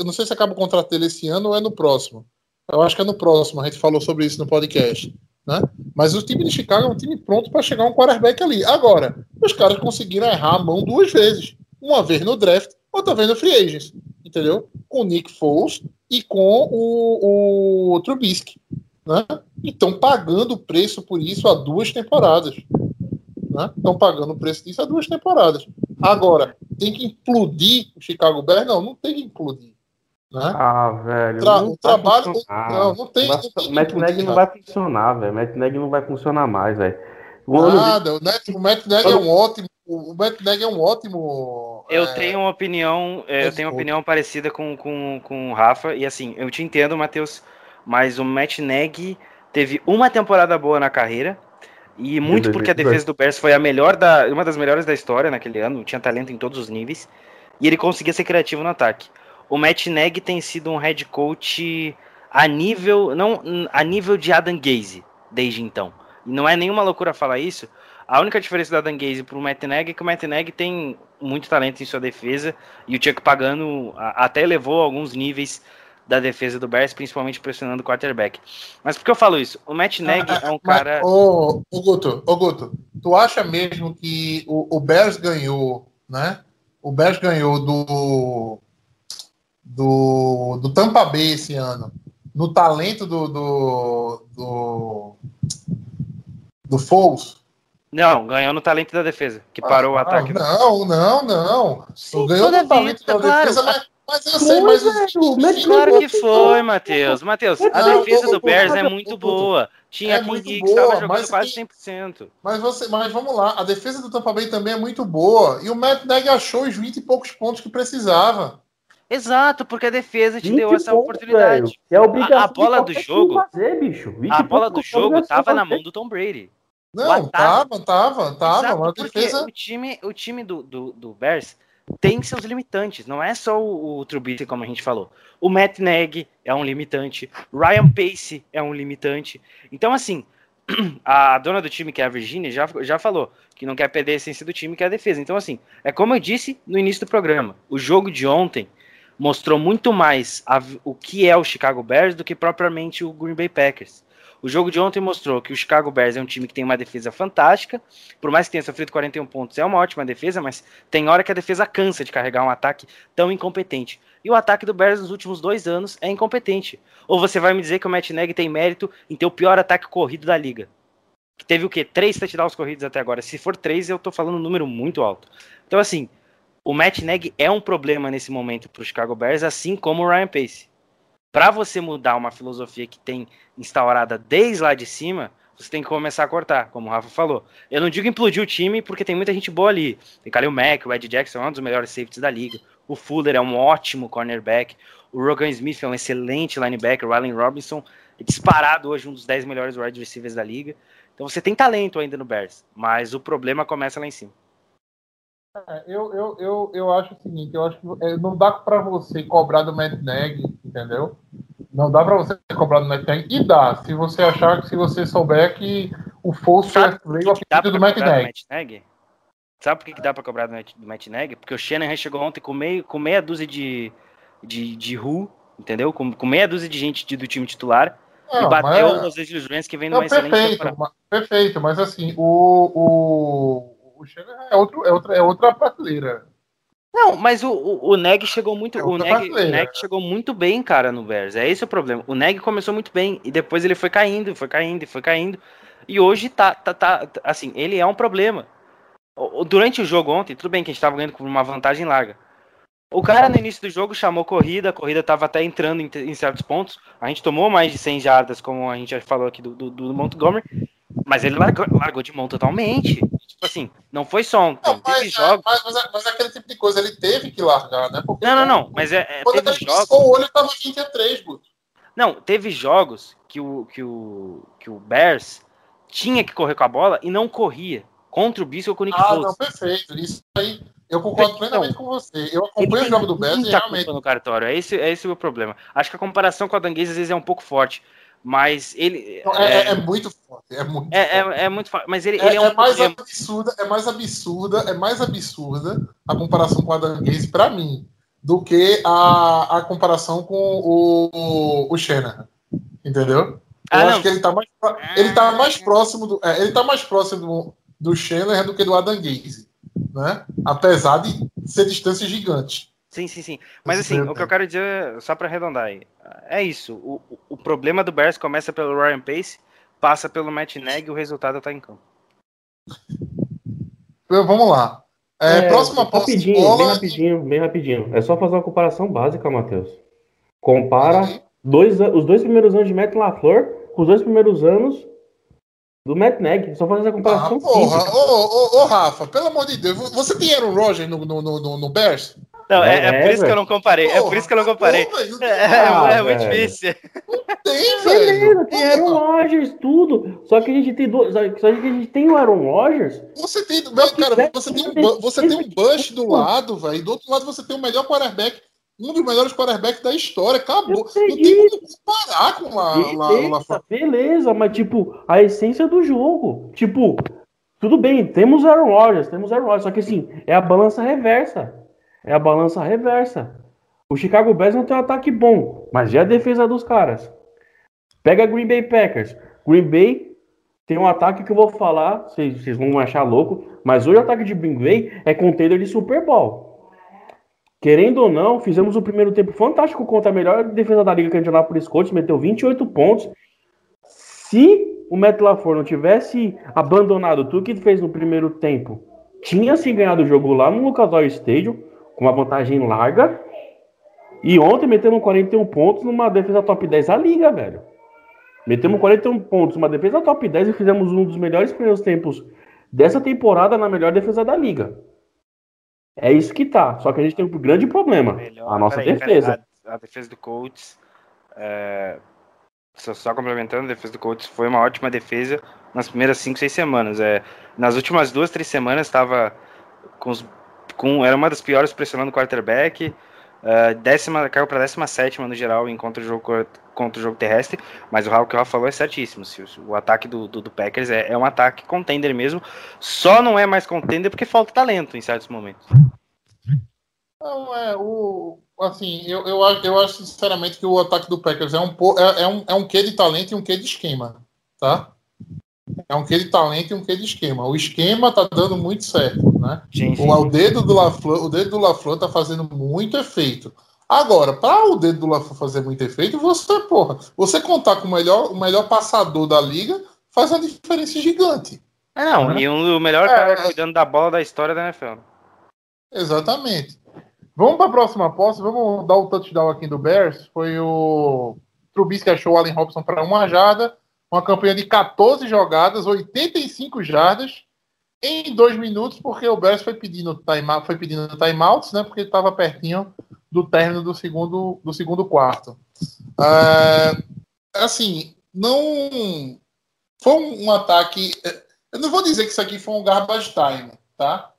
B: Não sei se acaba o contrato dele esse ano ou é no próximo. Eu acho que é no próximo, a gente falou sobre isso no podcast. Né? Mas o time de Chicago é um time pronto para chegar um quarterback ali. Agora, os caras conseguiram errar a mão duas vezes. Uma vez no draft, outra vez no free agents. Entendeu? Com o Nick Foles e com o, o Trubisky. Né? E estão pagando o preço por isso há duas temporadas. Estão pagando o preço disso há duas temporadas. Agora, tem que implodir o Chicago Bears? Não, não tem que implodir. Né?
E: Ah, velho.
B: Tra-
E: não
B: o trabalho. Não, não tem.
E: O Matt
B: implodir,
E: não vai funcionar, velho. O Matt Nagy não vai funcionar mais, velho.
B: Nada, o, Matt Nagy é um ótimo. O Matt Nagy é um ótimo.
D: Eu
B: é,
D: tenho uma opinião, é, eu tenho uma opinião parecida com, com, com o Rafa, e assim, eu te entendo, Matheus, mas o Matt Nagy teve uma temporada boa na carreira, e muito porque a
E: 2022.
D: defesa do Bears foi a melhor da, uma das melhores da história naquele ano, tinha talento em todos os níveis, e ele conseguia ser criativo no ataque. O Matt Nagy tem sido um head coach a nível, não a nível de Adam Gaze desde então. E não é nenhuma loucura falar isso. A única diferença do Adam Gaze pro Matt Nagy é que o Matt Nagy tem muito talento em sua defesa e o Chuck Pagano até elevou alguns níveis da defesa do Bears, principalmente pressionando o quarterback. Mas por que eu falo isso? O Matt Nagy é um
B: Mas,
D: cara.
B: Ô, ô, Guto, ô, Guto, tu acha mesmo que o, o Bears ganhou, né? O Bears ganhou do, do, do Tampa Bay esse ano, no talento do, do, do, do Foles?
D: Não, ganhou no talento da defesa, que parou o
B: Ah,
D: ataque.
B: Não, não, não.
D: Sim,
B: ganhou no talento da
D: claro.
B: defesa, mas, mas eu sei, mas
E: Matt
D: Claro que foi, Matheus. Matheus, a
B: Não,
D: defesa do Bears é muito boa. Tinha
B: é
D: Hicks,
B: boa,
D: estava jogando
B: mas
D: quase
B: que-
D: 100%.
B: Mas, você, mas vamos lá, a defesa do Tampa Bay também é muito boa. E o Matt Nagy achou os 20 e poucos pontos que precisava.
D: Exato, porque a defesa te
E: 20
D: deu essa
E: pontos,
D: oportunidade.
E: É
D: A- a bola
E: de
D: do jogo-
E: Fazer, bicho. 20
D: A bola do
E: é
D: jogo
E: obrigação
D: tava na mão do Tom Brady.
B: Não,
D: ataque-
B: tava, tava, tava.
D: Exato,
B: mas a
D: porque
B: defesa.
D: o time, o time do, do, do Bears tem seus limitantes. Não é só o, o Trubisky, como a gente falou. O Matt Nagy é um limitante. Ryan Pace é um limitante. Então, assim, a dona do time, que é a Virginia, já, já falou que não quer perder a essência do time, que é a defesa. Então, assim, é como eu disse no início do programa. O jogo de ontem mostrou muito mais a- o que é o Chicago Bears do que propriamente o Green Bay Packers. O jogo de ontem mostrou que o Chicago Bears é um time que tem uma defesa fantástica, por mais que tenha sofrido 41 pontos, é uma ótima defesa, mas tem hora que a defesa cansa de carregar um ataque tão incompetente. E o ataque do Bears nos últimos dois anos é incompetente. Ou você vai me dizer que o Matt Nagy tem mérito em ter o pior ataque corrido da liga? Que teve o quê? Três touchdowns corridos até agora. Se for três, eu tô falando um número muito alto. Então, assim, o Matt Nagy é um problema nesse momento pro Chicago Bears, assim como o Ryan Pace. Para você mudar uma filosofia que tem instaurada desde lá de cima, você tem que começar a cortar, como o Rafa falou. Eu não digo implodir o time, porque tem muita gente boa ali. Tem Khalil Mack, o Ed Jackson é um dos melhores safeties da liga. O Fuller é um ótimo cornerback. O Rogan Smith é um excelente linebacker. O Allen Robinson é disparado hoje um dos 10 melhores wide receivers da liga. Então você tem talento ainda no Bears, mas o problema começa lá em cima.
B: É, Eu, eu, eu, eu acho o seguinte, eu acho que é, não dá pra você cobrar do Matt Nagy, entendeu? Não dá pra você cobrar do Matt Nagy. E dá, se você achar que se você souber que o Foles
D: Sabe
B: veio a
D: que dá
B: pedido
D: pra
B: do Matt Nagy?
D: Sabe por que, que dá pra cobrar do Matt, do Matt Nagy? Porque o Shanahan chegou ontem com, meio, com meia dúzia de, de, de who, entendeu? Com, com meia dúzia de gente de- do time titular e
B: Não,
D: bateu
B: mas-
D: os Angeles que vem
B: Não,
D: numa excelente
B: perfeito,
D: temporada.
B: ma- perfeito, mas assim, o, o, Shanahan é, outro, é, outra, é outra prateleira.
D: Não, mas o, o, o Neg chegou muito.
B: É
D: o Neg, o. Neg chegou muito bem, cara, no Bears. É esse o problema. O Neg começou muito bem e depois ele foi caindo, foi caindo, foi caindo. E hoje tá, tá, tá assim, ele é um problema. Durante o jogo ontem, tudo bem que a gente tava ganhando com uma vantagem larga. O cara no início do jogo chamou corrida, a corrida tava até entrando em, em certos pontos. A gente tomou mais de 100 jardas, como a gente já falou aqui do, do, do Montgomery, mas ele largou, largou de mão totalmente. Tipo assim, não foi só ontem.
B: Não,
D: teve
B: mas,
D: jogos.
B: mas, mas, mas aquele tipo de coisa ele teve que largar, né? Porque
D: Não, não, não, mas é, é,
B: Quando
D: teve
B: ele
D: jogos.
B: o olho, tava 20 a 3, Guto.
D: Não, teve jogos que o, que o, que o Bears tinha que correr com a bola e não corria. Contra o Bisco ou com o Nick
B: Ah,
D: Foles.
B: não, perfeito. Isso aí, eu concordo
D: Então,
B: plenamente com você. Eu acompanho o jogo do Bears e realmente.
D: no cartório. É esse, é esse o meu problema. Acho que a comparação com a Danguese às vezes é um pouco forte. Mas ele.
B: Então, é, é, é muito forte. É muito,
D: é,
B: forte.
D: é, é muito forte. Mas ele,
B: É,
D: ele é um
B: é mais absurda, é mais absurda, é mais absurda a comparação com o Adam Gaze para mim do que a, a comparação com o, o, o Shanahan. Entendeu? Eu
D: Ah,
B: acho
D: não.
B: que ele tá mais, ele tá mais próximo do, é, ele tá mais próximo do, do Shanahan do que do Adam Gaze, né? Apesar de ser distância gigante.
D: Sim, sim, sim. Mas assim,
B: o
D: que eu quero dizer, só pra arredondar aí, é isso. O, o- problema do Bears começa pelo Ryan Pace, passa pelo Matt Nagy e o resultado tá em campo.
B: Vamos lá. É, próxima posse de
E: rapidinho, bem
B: bola.
E: rapidinho, bem rapidinho. É só fazer uma comparação básica, Matheus. Compara dois, os dois primeiros anos de Matt LaFleur com os dois primeiros anos do Matt Nagy. Só fazer essa
B: Ah,
E: comparação
B: porra,
E: simples.
B: ô, ô, ô, Rafa, pelo amor de Deus, você tem Aaron Rodgers no, no, no, no, no Bears?
D: Não, é,
E: É,
D: é por
E: é,
D: isso que eu não comparei. É por isso que eu não comparei.
B: Porra, velho,
D: É,
E: Ah,
D: é muito difícil.
B: tem,
E: Beleza,
B: velho.
E: tem Aaron Rodgers, tudo. Só que a gente tem dois. Só que a gente tem o Aaron Rodgers.
B: Você tem, meu, cara, você tem um,
E: eu
B: você tem um Bush do lado, velho. e Do outro lado você tem o melhor quarterback, um dos melhores quarterbacks da história. Acabou.
E: Eu
B: Não tem como comparar com a, lá, lá,
E: Beleza, beleza, mas tipo, a essência do jogo. Tipo, tudo bem, temos Aaron Rodgers, temos Aaron Rodgers, só que assim, é a balança reversa. É a balança reversa. O Chicago Bears não tem um ataque bom, mas é a defesa dos caras. Pega Green Bay Packers. Green Bay tem um ataque que eu vou falar, vocês, vão achar louco, mas hoje o ataque de Green Bay é contender de Super Bowl. Querendo ou não, fizemos o primeiro tempo fantástico contra a melhor defesa da liga que a Indianapolis Colts, meteu 28 pontos. Se o Matt LaFleur não tivesse abandonado tudo que fez no primeiro tempo, tinha se ganhado o jogo lá no Lucas Oil Stadium, uma vantagem larga. E ontem metemos 41 pontos numa defesa top 10 da liga, velho. Metemos 41 pontos numa defesa top 10 e fizemos um dos melhores primeiros tempos dessa temporada na melhor defesa da liga. É isso que tá. Só que a gente tem um grande problema.
D: Melhor-
E: a nossa
D: peraí,
E: defesa.
D: peraí, A, a defesa do Colts. é, só, só complementando, a defesa do Colts foi uma ótima defesa nas primeiras 5, 6 semanas. É, nas últimas duas, três semanas estava com, os- com era uma das piores pressionando quarterback. é, décima, caiu para 17 no geral em o jogo contra o jogo terrestre, mas o Raul que o Rafa falou é certíssimo. Se o, ataque do, do, do Packers é, é um ataque contender mesmo, só não é mais contender porque falta talento em certos momentos.
B: Não, é, o, assim, eu, eu, eu acho sinceramente que o ataque do Packers é um, é, é um, é um quê de talento e um quê de esquema, tá? É um quê de talento e um quê de esquema. O esquema tá dando muito certo, né?
D: Sim, sim.
B: O, o dedo do LaFleur, o dedo do LaFleur tá fazendo muito efeito. Agora, para o dedo do LaFleur fazer muito efeito, você, porra, você contar com o melhor, o melhor passador da liga faz uma diferença gigante.
D: É, não, e um, o melhor
B: É,
D: cara
B: é.
D: cuidando da bola da história da NFL.
B: Exatamente. Vamos para a próxima posse. Vamos dar o touchdown aqui do Bears. Foi o Trubisky achou o Allen Robson para uma jarda. Uma campanha de 14 jogadas, 85 jardas em dois minutos, porque o Bears foi pedindo time, foi pedindo timeouts, né? Porque estava pertinho do término do segundo, do segundo quarto. É, assim, não foi um, um ataque. Eu não vou dizer que isso aqui foi um garbage time, tá?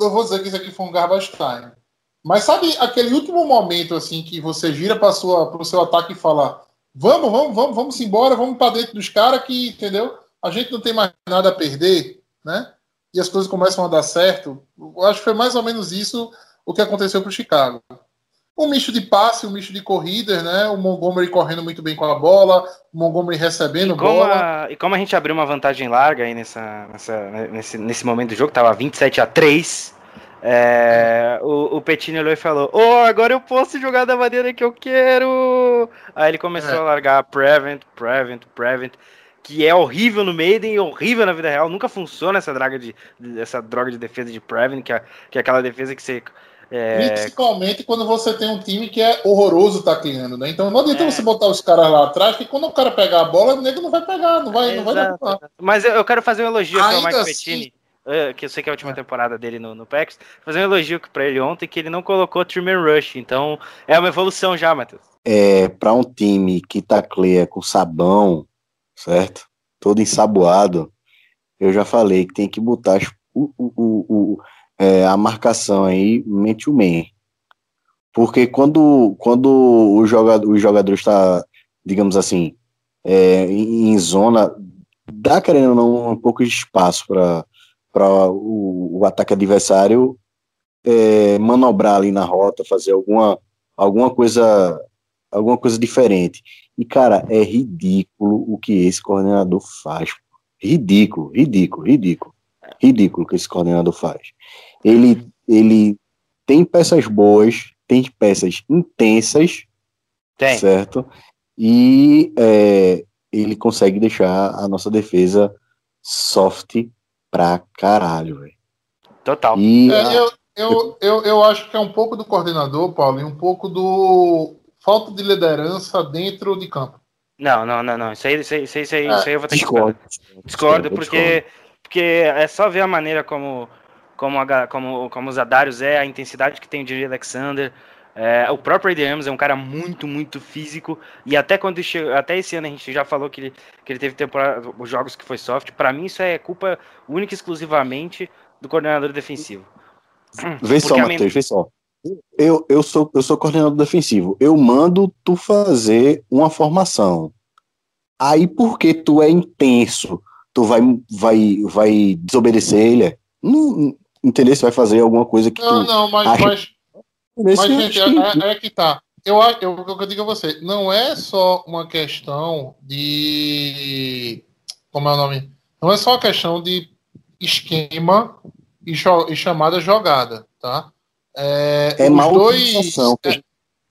B: eu vou dizer que isso aqui foi um garbage time. Mas sabe aquele último momento assim que você gira para o seu ataque e fala: vamos, vamos, vamos, vamos embora, vamos para dentro dos caras que, entendeu? A gente não tem mais nada a perder, né? E as coisas começam a dar certo. Eu acho que foi mais ou menos isso o que aconteceu para o Chicago. Um misto de passe, um misto de corridas, né? O Montgomery correndo muito bem com a bola, o Montgomery recebendo
D: E
B: bola.
D: a, e como a gente abriu uma vantagem larga aí nessa, nessa, nesse, nesse momento do jogo, tava 27 a 3 é, o, o Petini olhou e falou: Oh, agora eu posso jogar da maneira que eu quero. Aí ele começou
B: É.
D: a largar Prevent, Prevent, Prevent, que é horrível no Maiden e horrível na vida real. Nunca funciona essa droga de, essa droga de defesa de Prevent, que é, que é aquela defesa que você. é,
B: Principalmente quando você tem um time que é horroroso tacleando, né? Então não adianta
D: É.
B: você botar os caras lá atrás, que quando o cara pegar a bola, o nego não vai pegar, não vai, não vai.
D: Mas eu, eu quero fazer um elogio aqui ao
B: Ainda
D: Mike
B: assim-
D: Pettini, eh, que eu sei que é a última temporada dele no, no Packers, fazer um elogio pra ele ontem que ele não colocou Truman Rush, então é uma evolução já, Matheus.
F: É, para um time que tacleia com sabão, certo? Todo ensaboado, eu já falei que tem que botar o, o, o- o- é, a marcação aí, mente o man. Porque quando, quando o jogador, os jogadores está digamos assim, é, em, em zona, dá querendo ou não um pouco de espaço para o, o ataque adversário é, manobrar ali na rota, fazer alguma, alguma coisa alguma coisa diferente. E, cara, é ridículo o que esse coordenador faz. Ridículo, ridículo, ridículo. Ridículo o que esse coordenador faz. Ele, ele tem peças boas, tem peças intensas,
D: Tem.
F: certo? E é, ele consegue deixar a nossa defesa soft pra caralho, velho.
D: Total.
F: E
B: É, eu, eu, eu, eu acho que é um pouco do coordenador, Paulo, e um pouco do falta de liderança dentro de campo.
D: Não, não, não, não. Isso aí, isso aí, isso aí, isso aí,
B: Ah,
D: isso aí eu vou ter que
F: discordo.
D: discordar. Discordo,
F: eu
D: porque, porque é só ver a maneira como, como, a como, como os Adários é, a intensidade que tem o Alexander. É, o próprio Ray Ramos é um cara muito, muito físico. E até quando che- até esse ano a gente já falou que ele, que ele teve temporada, os jogos que foi soft. Pra mim, isso é culpa única e exclusivamente do coordenador defensivo.
F: Vê só,
D: men-
F: Matheus, vê só. Eu, eu, sou, eu sou coordenador defensivo. Eu mando tu fazer uma formação. Aí, porque tu é intenso, tu vai, vai, vai desobedecer ele? Não, entendeu? Você vai fazer alguma coisa que
B: Não,
F: tu.
B: não, mas,
F: acha-
B: mas,
F: Mas,
B: gente, é, é- é que tá. Eu, eu, o que eu digo a você, não é só uma questão de. Como é o nome? Não é só uma questão de esquema e, e chamada jogada, tá? É,
F: É
B: os
F: má
B: dois. É,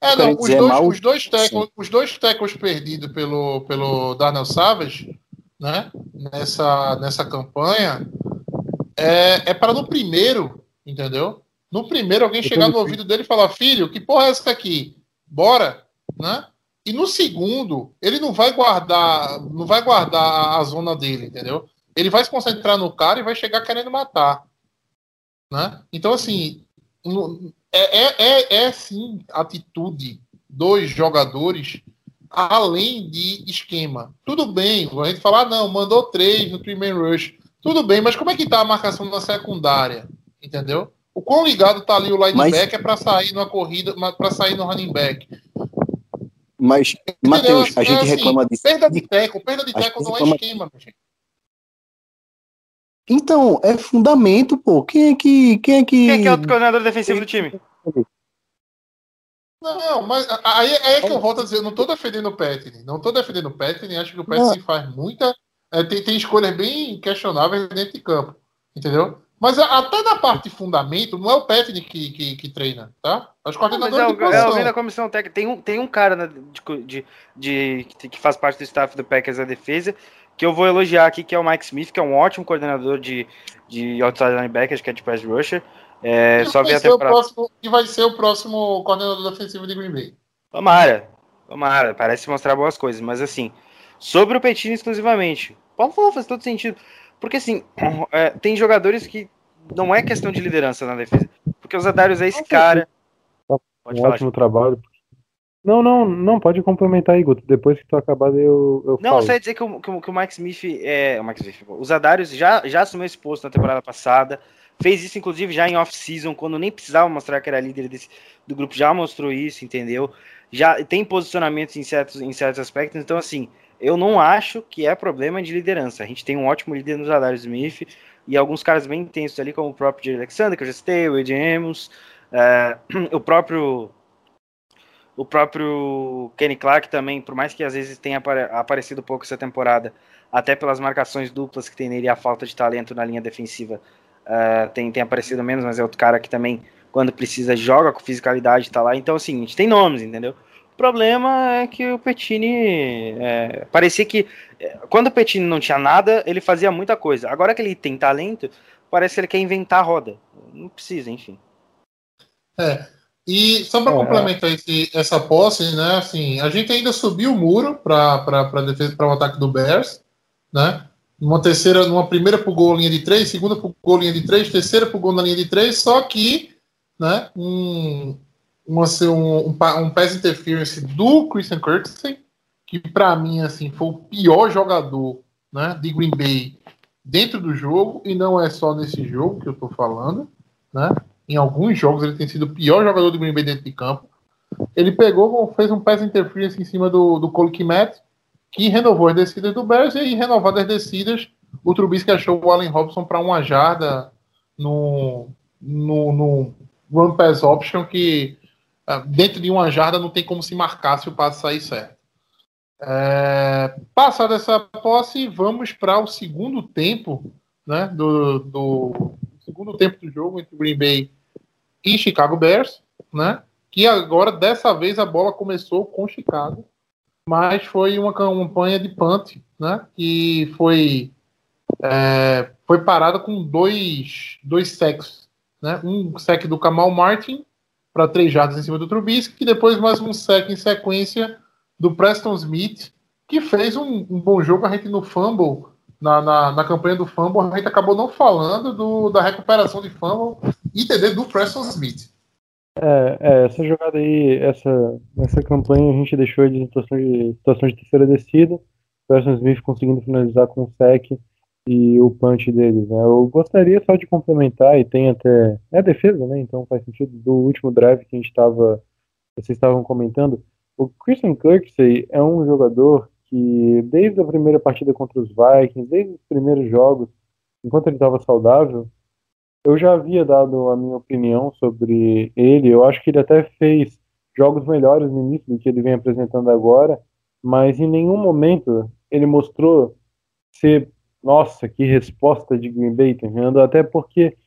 B: é, não, os
F: dizer, é
B: dois,
F: má
B: os dois tackles, os dois tackles perdidos pelo, pelo Darnell Savage, né? Nessa, nessa campanha, é, é para no primeiro, entendeu? No primeiro alguém chegar no ouvido dele e falar, filho, que porra é essa aqui? Bora, né? E no segundo, ele não vai guardar, não vai guardar a, zona dele, entendeu? Ele vai se concentrar no cara e vai chegar querendo matar, né? Então assim, é, é, é, é sim atitude dos jogadores além de esquema. Tudo bem, a gente falar, não, mandou três no primeiro rush. Tudo bem, mas como é que tá a marcação na secundária? Entendeu? O quão ligado tá ali o linebacker para sair numa corrida, para sair no running back.
F: mas? Matheus, a
B: É
F: gente
B: assim,
F: reclama disso.
B: Perda de teco, perda de teco não é
F: reclama-
B: esquema, meu gente.
F: Então, é fundamento, pô. Quem é que. Quem é que.
D: Quem é que é o coordenador defensivo do time?
B: Não, mas aí, aí é que eu volto a dizer, eu não tô defendendo o Petty, não tô defendendo o Petty, acho que o Petty faz muita, é, tem, tem escolhas bem questionáveis dentro de campo, entendeu? Mas até na parte de fundamento, não é o Petty que, que, que treina, tá? É os
D: Não, mas
B: coordenadores
D: é,
B: de
D: o- é
B: posição.
D: alguém da comissão técnica. Tem um, tem um cara né, de, de, de- que- faz parte do staff do Packers da defesa, que eu vou elogiar aqui, que é o Mike Smith, que é um ótimo coordenador de, de outside linebackers, que é de pass rusher. É, só
B: vai
D: ver a
B: ser o
D: temporada.
B: próximo, e vai ser o próximo coordenador defensivo de Green Bay.
D: Tomara, tomara, parece mostrar boas coisas, mas assim, sobre o Petini exclusivamente, Paulo falou, faz todo sentido. Porque assim, é, tem jogadores que não é questão de liderança na defesa. Porque o Zadarius é esse cara. Pode
G: um
D: falar,
G: ótimo trabalho. Não, não, não, pode complementar aí, Guto. Depois que tu acabar, eu, eu
D: Não,
G: falo.
D: só ia dizer que o, que o, que o Mike Smith é. O Mike Smith, o Zadarius já, já assumiu esse posto na temporada passada. Fez isso, inclusive, já em off-season, quando nem precisava mostrar que era líder desse, do grupo, já mostrou isso, entendeu? Já tem posicionamentos em certos, em certos aspectos. Então, assim, eu não acho que é problema de liderança. A gente tem um ótimo líder no Zadarius Smith e alguns caras bem intensos ali, como o próprio Jerry Alexander, que eu já citei, o Ed Amos, é, o próprio o próprio Kenny Clark também, por mais que às vezes tenha apare- aparecido pouco essa temporada, até pelas marcações duplas que tem nele e a falta de talento na linha defensiva, eh, tem, tem aparecido menos, mas é outro cara que também, quando precisa, joga com fisicalidade, tá lá. Então, assim, a gente tem nomes, entendeu? O problema é que o Petini eh, parecia que eh, quando o Petini não tinha nada, ele fazia muita coisa. Agora que ele tem talento, parece que ele quer inventar a roda. Não precisa, enfim.
B: É. E só para
G: É.
B: complementar esse- essa posse, né? Assim, a gente ainda subiu o muro para defesa para o ataque do Bears, né? Numa terceira, numa primeira pro gol linha de três, segunda pro gol linha de três, terceira pro gol na linha de três, só que, né? Um, um, assim, um, um, pa- pass interference do Christian Kirksey, que para mim assim foi o pior jogador, né? De Green Bay dentro do jogo e não é só nesse jogo que eu tô falando, né? Em alguns jogos ele tem sido o pior jogador do Green Bay dentro de campo. ele pegou, fez um pass interference em cima do, do Cole Kmet, que renovou as descidas do Bears, e aí, renovado as descidas, o Trubisky achou o Allen Robson para uma jarda no, no, no run pass option, que dentro de uma jarda não tem como se marcar se o passe sair certo. É, passada essa posse, vamos para o segundo tempo, né, do, do segundo tempo do jogo entre Green Bay e Chicago Bears, né, que agora dessa vez a bola começou com Chicago, mas foi uma campanha de punt, né, que foi é, foi parada com dois dois sacks, né, um sec do Kamal Martin para três jardas em cima do Trubisky e depois mais um sec em sequência do Preston Smith, que fez um, um bom jogo. A gente no Fumble, na, na, na, campanha do Fumble, a gente acabou não falando do, da recuperação de Fumble e TD do Preston Smith.
G: É, é, essa jogada aí, essa, essa campanha a gente deixou de situação de, situação de terceira descida, Preston Smith conseguindo finalizar com o sec e o punch deles. Né? Eu gostaria só de complementar, e tem até. É defesa, né? Então faz sentido, do último drive que a gente estava. Vocês estavam comentando. O Christian Kirksey é um jogador que, desde a primeira partida contra os Vikings, desde os primeiros jogos, enquanto ele estava saudável, eu já havia dado a minha opinião sobre ele. Eu acho que ele até fez jogos melhores no início do que ele vem apresentando agora, mas em nenhum momento ele mostrou ser, nossa, que resposta de Green Bay, tá? Até porque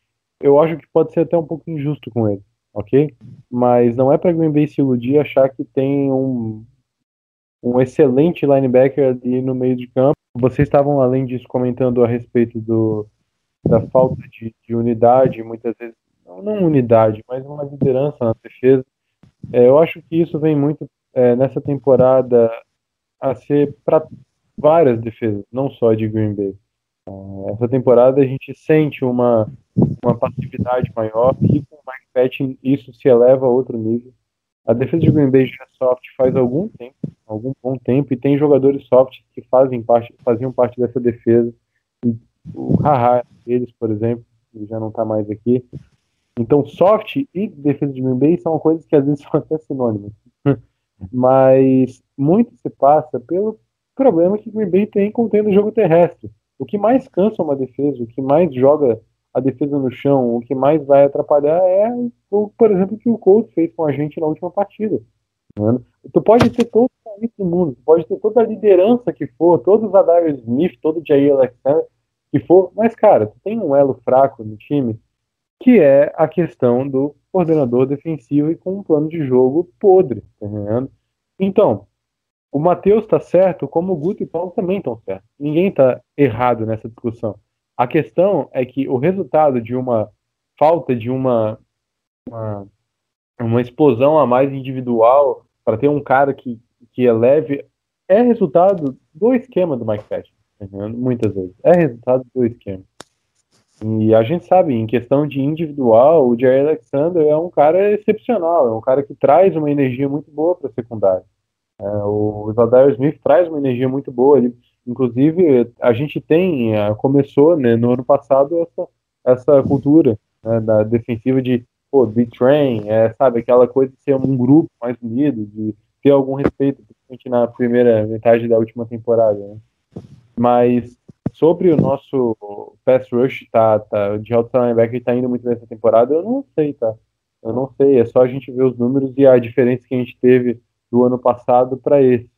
G: eu acho que pode ser até um pouco injusto com ele ok? Mas não é para Green Bay se iludir achar que tem um, um excelente linebacker ali no meio de campo. Vocês estavam, além disso, comentando a respeito do, da falta de, de unidade, muitas vezes, não, não, unidade, mas uma liderança na defesa. É, eu acho que isso vem muito é, nessa temporada a ser para várias defesas, não só de Green Bay. É, essa temporada a gente sente uma, uma passividade maior e com o Mike Patton isso se eleva a outro nível. A defesa de Green Bay já é soft faz algum tempo, algum bom tempo, e tem jogadores soft que fazem parte, faziam parte dessa defesa. O Haha, eles, por exemplo, ele já não está mais aqui. Então, soft e defesa de Green Bay são coisas que às vezes são até sinônimas. Mas muito se passa pelo problema que Green Bay tem contendo o jogo terrestre. O que mais cansa uma defesa, o que mais joga a defesa no chão, o que mais vai atrapalhar é, o, por exemplo, o que o Colts fez com a gente na última partida. Né? Tu pode ter todo o talento do mundo, tu pode ter toda a liderança que for, todos os Adarius Smith, todo o Jair Alexander que for, mas, cara, tu tem um elo fraco no time, que é a questão do coordenador defensivo e com um plano de jogo podre, tá? Então, o Matheus está certo, como o Guto e o Paulo também estão certos. Ninguém está errado nessa discussão. A questão é que o resultado de uma falta de uma, uma, uma explosão a mais individual para ter um cara que, que eleve é resultado do esquema do Mike Patton, tá muitas vezes. É resultado do esquema. E a gente sabe, em questão de individual, o Jair Alexander é um cara excepcional, é um cara que traz uma energia muito boa para a secundária. É, o Valdar Smith traz uma energia muito boa. Ele, inclusive, a gente tem, é, começou né, no ano passado essa, essa cultura né, da defensiva de pô, big train, é, sabe, aquela coisa de ser um grupo mais unido, de ter algum respeito, principalmente na primeira metade da última temporada. Né? Mas sobre o nosso pass rush tá, tá, de outside linebacker tá indo muito nessa temporada, eu não sei, tá? Eu não sei, é só a gente ver os números e a diferença que a gente teve do ano passado para esse.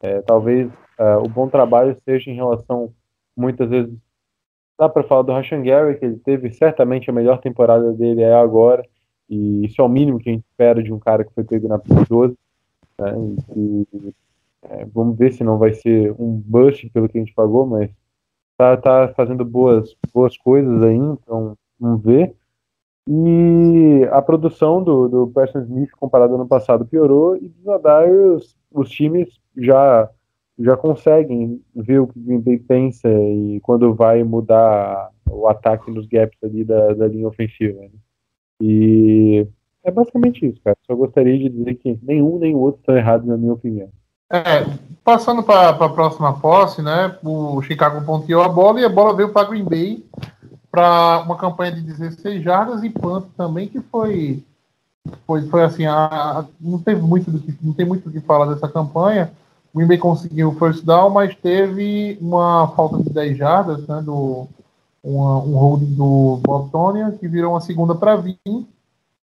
G: É, talvez é, o bom trabalho seja em relação, muitas vezes, dá para falar do Rashan Gary, que ele teve certamente a melhor temporada dele é agora, e isso é o mínimo que a gente espera de um cara que foi pego na P12. Né, e, é, vamos ver se não vai ser um bust pelo que a gente pagou, mas tá, tá fazendo boas, boas coisas aí, então vamos ver. E a produção do, do Preston Smith comparado ao ano passado piorou e dos Adairs os times já já conseguem ver o que o Green Bay pensa e quando vai mudar o ataque nos gaps ali da, da linha ofensiva. Né? E é basicamente isso, cara. Só gostaria de dizer que nenhum nem o outro estão errados, na minha opinião.
B: É, passando para a próxima posse, né? O Chicago ponteou a bola e a bola veio para Green Bay para uma campanha de 16 jardas e punt também, que foi foi, foi assim, a, não teve muito do que, não tem muito do que falar dessa campanha. O Green conseguiu o first down, mas teve uma falta de 10 jardas, né, do uma- um holding do Bob que virou uma segunda para 20.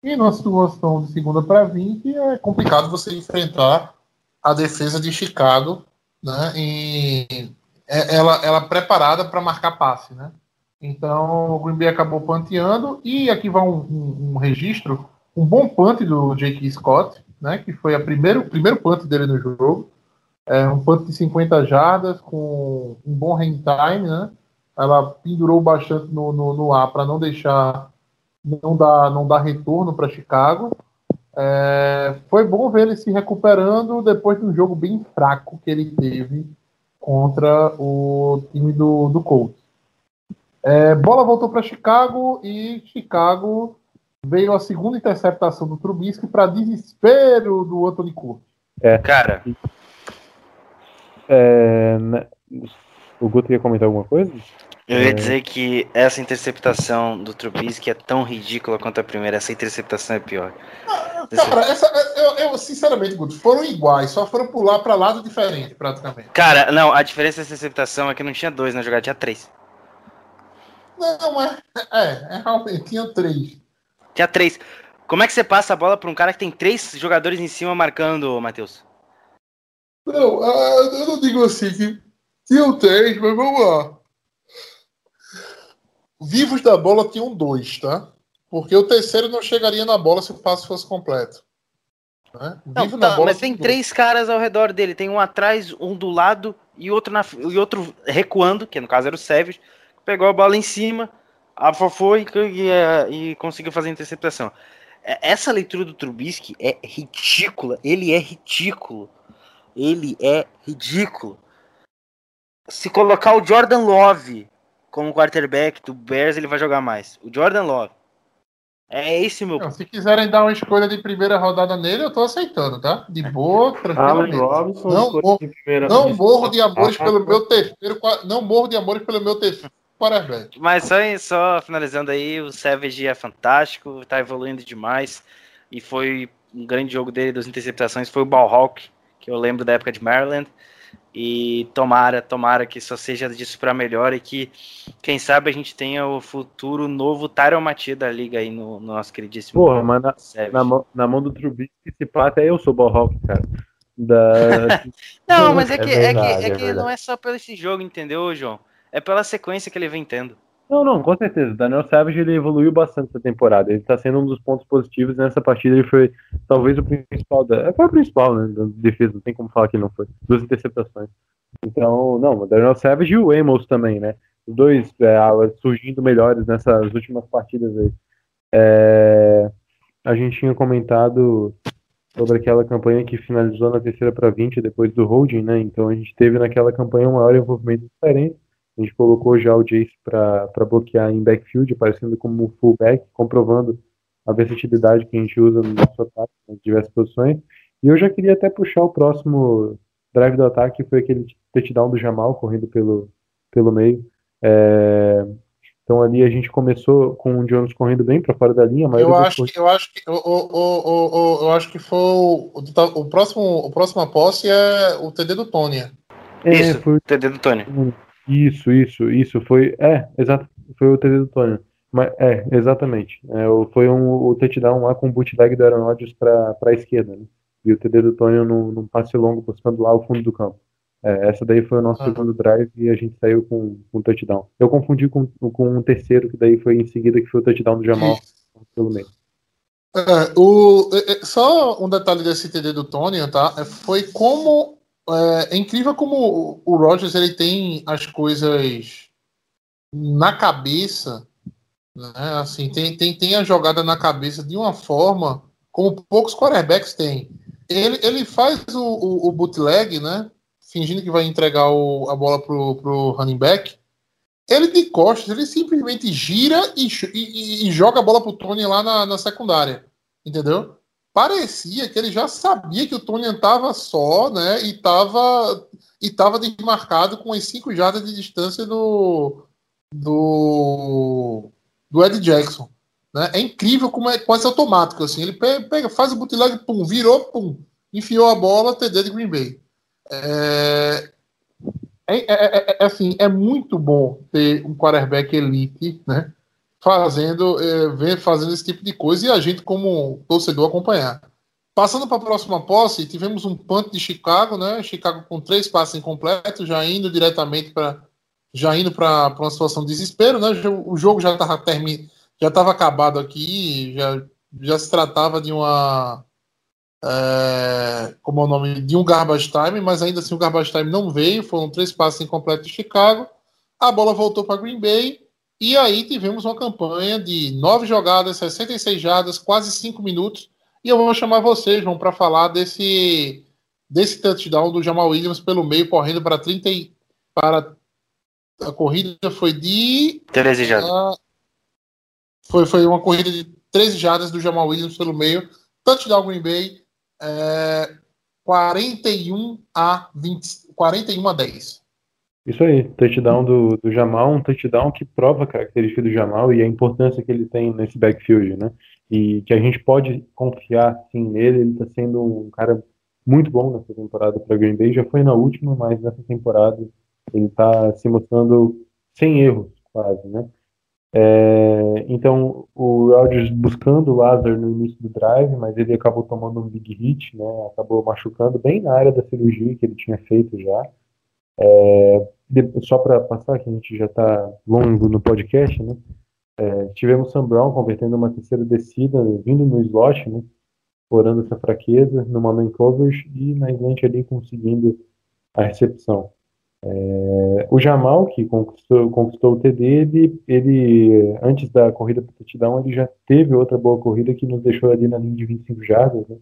B: E numa situação de segunda para 20 é complicado você enfrentar a defesa de Chicago, né, e é- ela, ela preparada para marcar passe, né? Então o Green Bay acabou panteando e aqui vai um, um- um registro, um bom punt do Jake Scott, né? Que foi a primeiro, o primeiro punt dele no jogo, é um punt de 50 jardas com um bom hand time, né? Ela pendurou bastante no, no, no ar para não deixar não dar não dar retorno para Chicago. É, foi bom ver ele se recuperando depois de um jogo bem fraco que ele teve contra o time do, do Colts. É, bola voltou para Chicago e Chicago veio a segunda interceptação do Trubisky para desespero do Anthony Curtis.
D: Cara,
G: É, né, o Guto ia comentar alguma coisa?
D: eu ia
G: É.
D: dizer que essa interceptação do Trubisky é tão ridícula quanto a primeira. Essa interceptação é pior.
B: Cara, essa, eu, eu, sinceramente, Guto, foram iguais, só foram pular para lado diferente, praticamente.
D: Cara, não, a diferença dessa interceptação é que não tinha dois na jogada, tinha três.
B: Não, é, é, é realmente, tinha três.
D: Tinha três. Como é que você passa a bola pra um cara que tem três jogadores em cima marcando, Matheus?
B: Não, ah, eu não digo assim que tinham três, mas vamos lá. Vivos da bola tinham dois, tá? Porque o terceiro não chegaria na bola se o passe fosse completo. Né?
D: Não,
B: Vivo
D: tá,
B: na bola
D: mas tem
B: dois.
D: três caras ao redor dele. Tem um atrás, um do lado e outro, na, e outro recuando, que no caso era o Savage, que pegou a bola em cima, afofou e, e, eh, e conseguiu fazer a interceptação. É, Essa leitura do Trubisky é ridícula. Ele é ridículo. Ele é ridículo. Se colocar o Jordan Love como quarterback do Bears, ele vai jogar mais. O Jordan Love. É esse meu
B: Não, se quiserem dar uma escolha de primeira rodada nele, eu tô aceitando, tá? De boa, tranquilamente.
E: Robinson,
B: Não, morro-
E: de primeira
B: Não
E: vez.
B: morro de amores
E: Ah,
B: pelo meu terceiro. Não morro de amores pelo meu terceiro quarterback.
D: Mas só, só finalizando aí, o Savage é fantástico, tá evoluindo demais. E foi um grande jogo dele das interceptações, foi o Ball Hawk, que eu lembro da época de Maryland. E tomara, tomara que só seja disso para melhor e que, quem sabe, a gente tenha o futuro novo Tyron Mathieu da liga aí no, no nosso queridíssimo
G: Porra, mas na, na, mão, na mão do Trubisky, se pá, até eu sou Ballhawk, cara. Da,
D: Não, mas é
E: É
D: que, é
E: verdade,
D: que, é
E: é
D: que
E: verdade.
D: não é só pelo esse jogo, entendeu, João? É pela sequência que ele vem tendo.
G: Não, não, com certeza. O Daniel Savage ele evoluiu bastante essa temporada. Ele tá sendo um dos pontos positivos nessa partida. Ele foi talvez o principal da. Foi o principal, né? Da defesa, não tem como falar que não foi. Duas interceptações. Então, não, o Daniel Savage e o Amos também, né? Os dois é, surgindo melhores nessas últimas partidas aí. É, a gente tinha comentado sobre aquela campanha que finalizou na terceira para 20 depois do holding, né? Então a gente teve naquela campanha um maior envolvimento diferente. A gente colocou já o Jace para bloquear em backfield, aparecendo como fullback, comprovando a versatilidade que a gente usa no nosso ataque, nas diversas posições. E eu já queria até puxar o próximo drive do ataque, que foi aquele touchdown do Jamal correndo pelo, pelo meio. É, Então ali a gente começou com o Jones correndo bem para fora da linha, mas
B: Eu acho que eu acho que eu, eu, eu, eu, eu acho que foi o, o, próximo o próxima posse é o TD do Tony.
G: é,
D: Isso.
G: foi
D: TD do Tony.
G: Isso, isso, isso. Foi. É, exato. Foi o TD do Tony. Mas, é, exatamente. É, foi um, o touchdown lá com o bootleg do Aaron Rodgers para a esquerda. Né? E o TD do Tony num, num passe longo, buscando lá o fundo do campo. É, essa daí foi o nosso
B: Ah.
G: segundo drive e a gente saiu com com um touchdown. Eu confundi com, com um terceiro, que daí foi em seguida, que foi o touchdown do Jamal pelo meio.
B: É, o, é, é, só um detalhe desse TD do Tony, tá? É, Foi como. É, é incrível como o- Rogers ele tem as coisas na cabeça, né? Assim, tem, tem, tem a jogada na cabeça de uma forma como poucos quarterbacks têm. Ele, ele faz o, o, o bootleg, né? Fingindo que vai entregar o- a bola pro, pro running back. Ele de costas, ele simplesmente gira e, e- e- e joga a bola pro Tony lá na, na secundária. Entendeu? Parecia que ele já sabia que o Tony estava só, né? E estava e tava desmarcado com as 5 jardas de distância do, do, do Ed Jackson. Né? É incrível como é quase automático. Assim. Ele pega, pega faz o bootleg, pum, virou, pum, enfiou a bola, TD de Green Bay. É, é, é, é, assim, é muito bom ter um quarterback elite, né? Fazendo, é, fazendo esse tipo de coisa e a gente, como torcedor, acompanhar. Passando para a próxima posse, tivemos um punt de Chicago, né? Chicago com três passes incompletos, já indo diretamente para já indo para uma situação de desespero, né? O jogo já estava termi... já estava acabado aqui, já, já se tratava de uma é, como é o nome de um garbage time, mas ainda assim o garbage time não veio, foram três passes incompletos de Chicago. A bola voltou para Green Bay e aí tivemos uma campanha de nove jogadas, 66 jardas, quase cinco minutos e eu vou chamar vocês, vão para falar desse desse touchdown do Jamal Williams pelo meio, correndo para 30 para a corrida foi de
D: 13 jardas. Uh,
B: foi, foi uma corrida de 13 jardas do Jamal Williams pelo meio, touchdown Green Bay, é, 41 a 20, 41 a 10.
G: Isso aí, touchdown do, do Jamal, um touchdown que prova a característica do Jamal e a importância que ele tem nesse backfield, né? e que a gente pode confiar sim nele. Ele está sendo um cara muito bom nessa temporada para Green Bay. Já foi na última, mas nessa temporada ele está se mostrando sem erros, quase, né? É, então o Rodgers buscando o Lazar no início do drive, mas ele acabou tomando um big hit, né? Acabou machucando bem na área da cirurgia que ele tinha feito já. É, só para passar, que a gente já está longo no podcast, né? É, tivemos Sam Brown convertendo uma terceira descida, vindo no slot, né, explorando essa fraqueza numa man coverage e na slant ali conseguindo a recepção. É, o Jamal, que conquistou, conquistou o TD, ele, ele, antes da corrida para o touchdown, ele já teve outra boa corrida que nos deixou ali na linha de 25 jardas, né,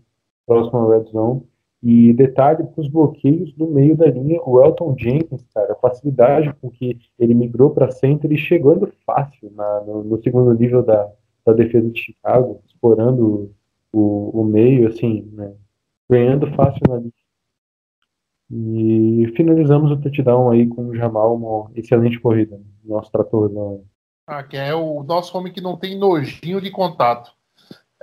G: próximo ao red zone. E detalhe para os bloqueios no meio da linha, o Elton Jenkins, cara, a facilidade com que ele migrou para center e chegando fácil na, no, no, segundo nível da, da defesa de Chicago, explorando o, o meio, assim, né, ganhando fácil na linha. E finalizamos o touchdown aí com o Jamal, uma excelente corrida, né, nosso trator. Né.
B: Ah, que é o nosso homem que não tem nojinho de contato.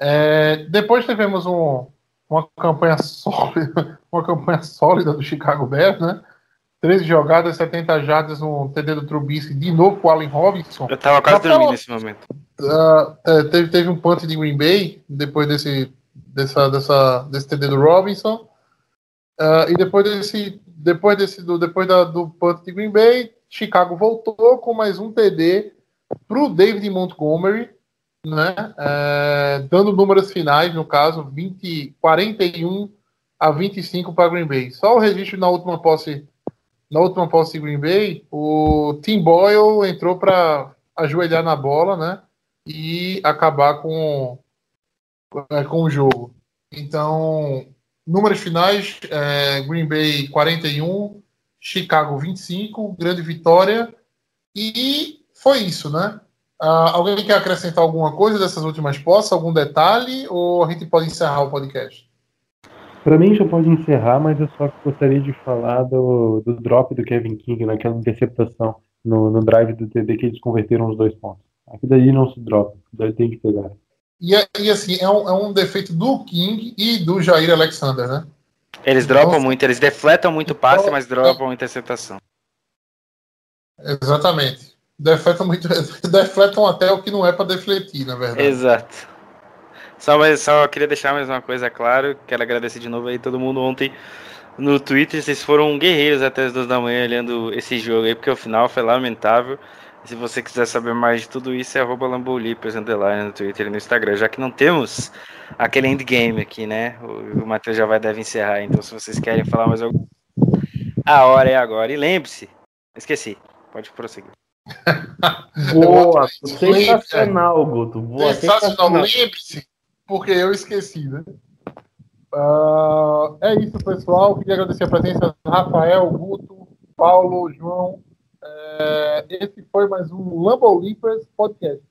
B: É, depois tivemos um, uma campanha sólida, uma campanha sólida do Chicago Bears, né? 13 jogadas, 70 jardas no TD do Trubisky, de novo com o Allen Robinson.
D: Eu tava quase dormindo nesse momento.
B: Uh, teve, teve um punt de Green Bay, depois desse, dessa, dessa, desse TD do Robinson. Uh, e depois desse, depois desse do, depois da, do punt de Green Bay, Chicago voltou com mais um TD para o David Montgomery, né? É, dando números finais, no caso, 20, 41 a 25 para Green Bay. Só o registro na última posse, na última posse de Green Bay, o Tim Boyle entrou para ajoelhar na bola, né? E acabar com, é, com o jogo. Então, números finais: é, Green Bay 41, Chicago 25, grande vitória. E foi isso, né? Uh, alguém quer acrescentar alguma coisa dessas últimas posses, algum detalhe, ou a gente pode encerrar o podcast?
G: Para mim já pode encerrar, mas eu só gostaria de falar do, do drop do Kevin King naquela interceptação no, no drive do TD que eles converteram os dois pontos. Aqui daí não se dropa, daí tem que pegar.
B: E, e assim, é um, é um defeito do King e do Jair Alexander, né?
D: Eles dropam então, muito, eles defletam muito passe, mas dropam interceptação.
B: Exatamente defletam muito, defletam até o que não é para defletir, na verdade.
D: Exato. Só, mas, só queria deixar mais uma coisa claro, quero agradecer de novo aí todo mundo ontem no Twitter, vocês foram guerreiros até as duas da manhã olhando esse jogo aí, porque o final foi lamentável. Se você quiser saber mais de tudo isso, é arroba Lambolipers underline no Twitter e no Instagram, já que não temos aquele endgame aqui, né? O, o Matheus já vai deve encerrar, então se vocês querem falar mais alguma a hora é agora. E lembre-se, esqueci, pode prosseguir.
G: Boa, sensacional, Guto. Boa,
B: sensacional. Lembre-se, porque eu esqueci, né? Uh, é isso, pessoal. Queria agradecer a presença do Rafael, Guto, Paulo, João. É, esse foi mais um Lambo Leapers Podcast.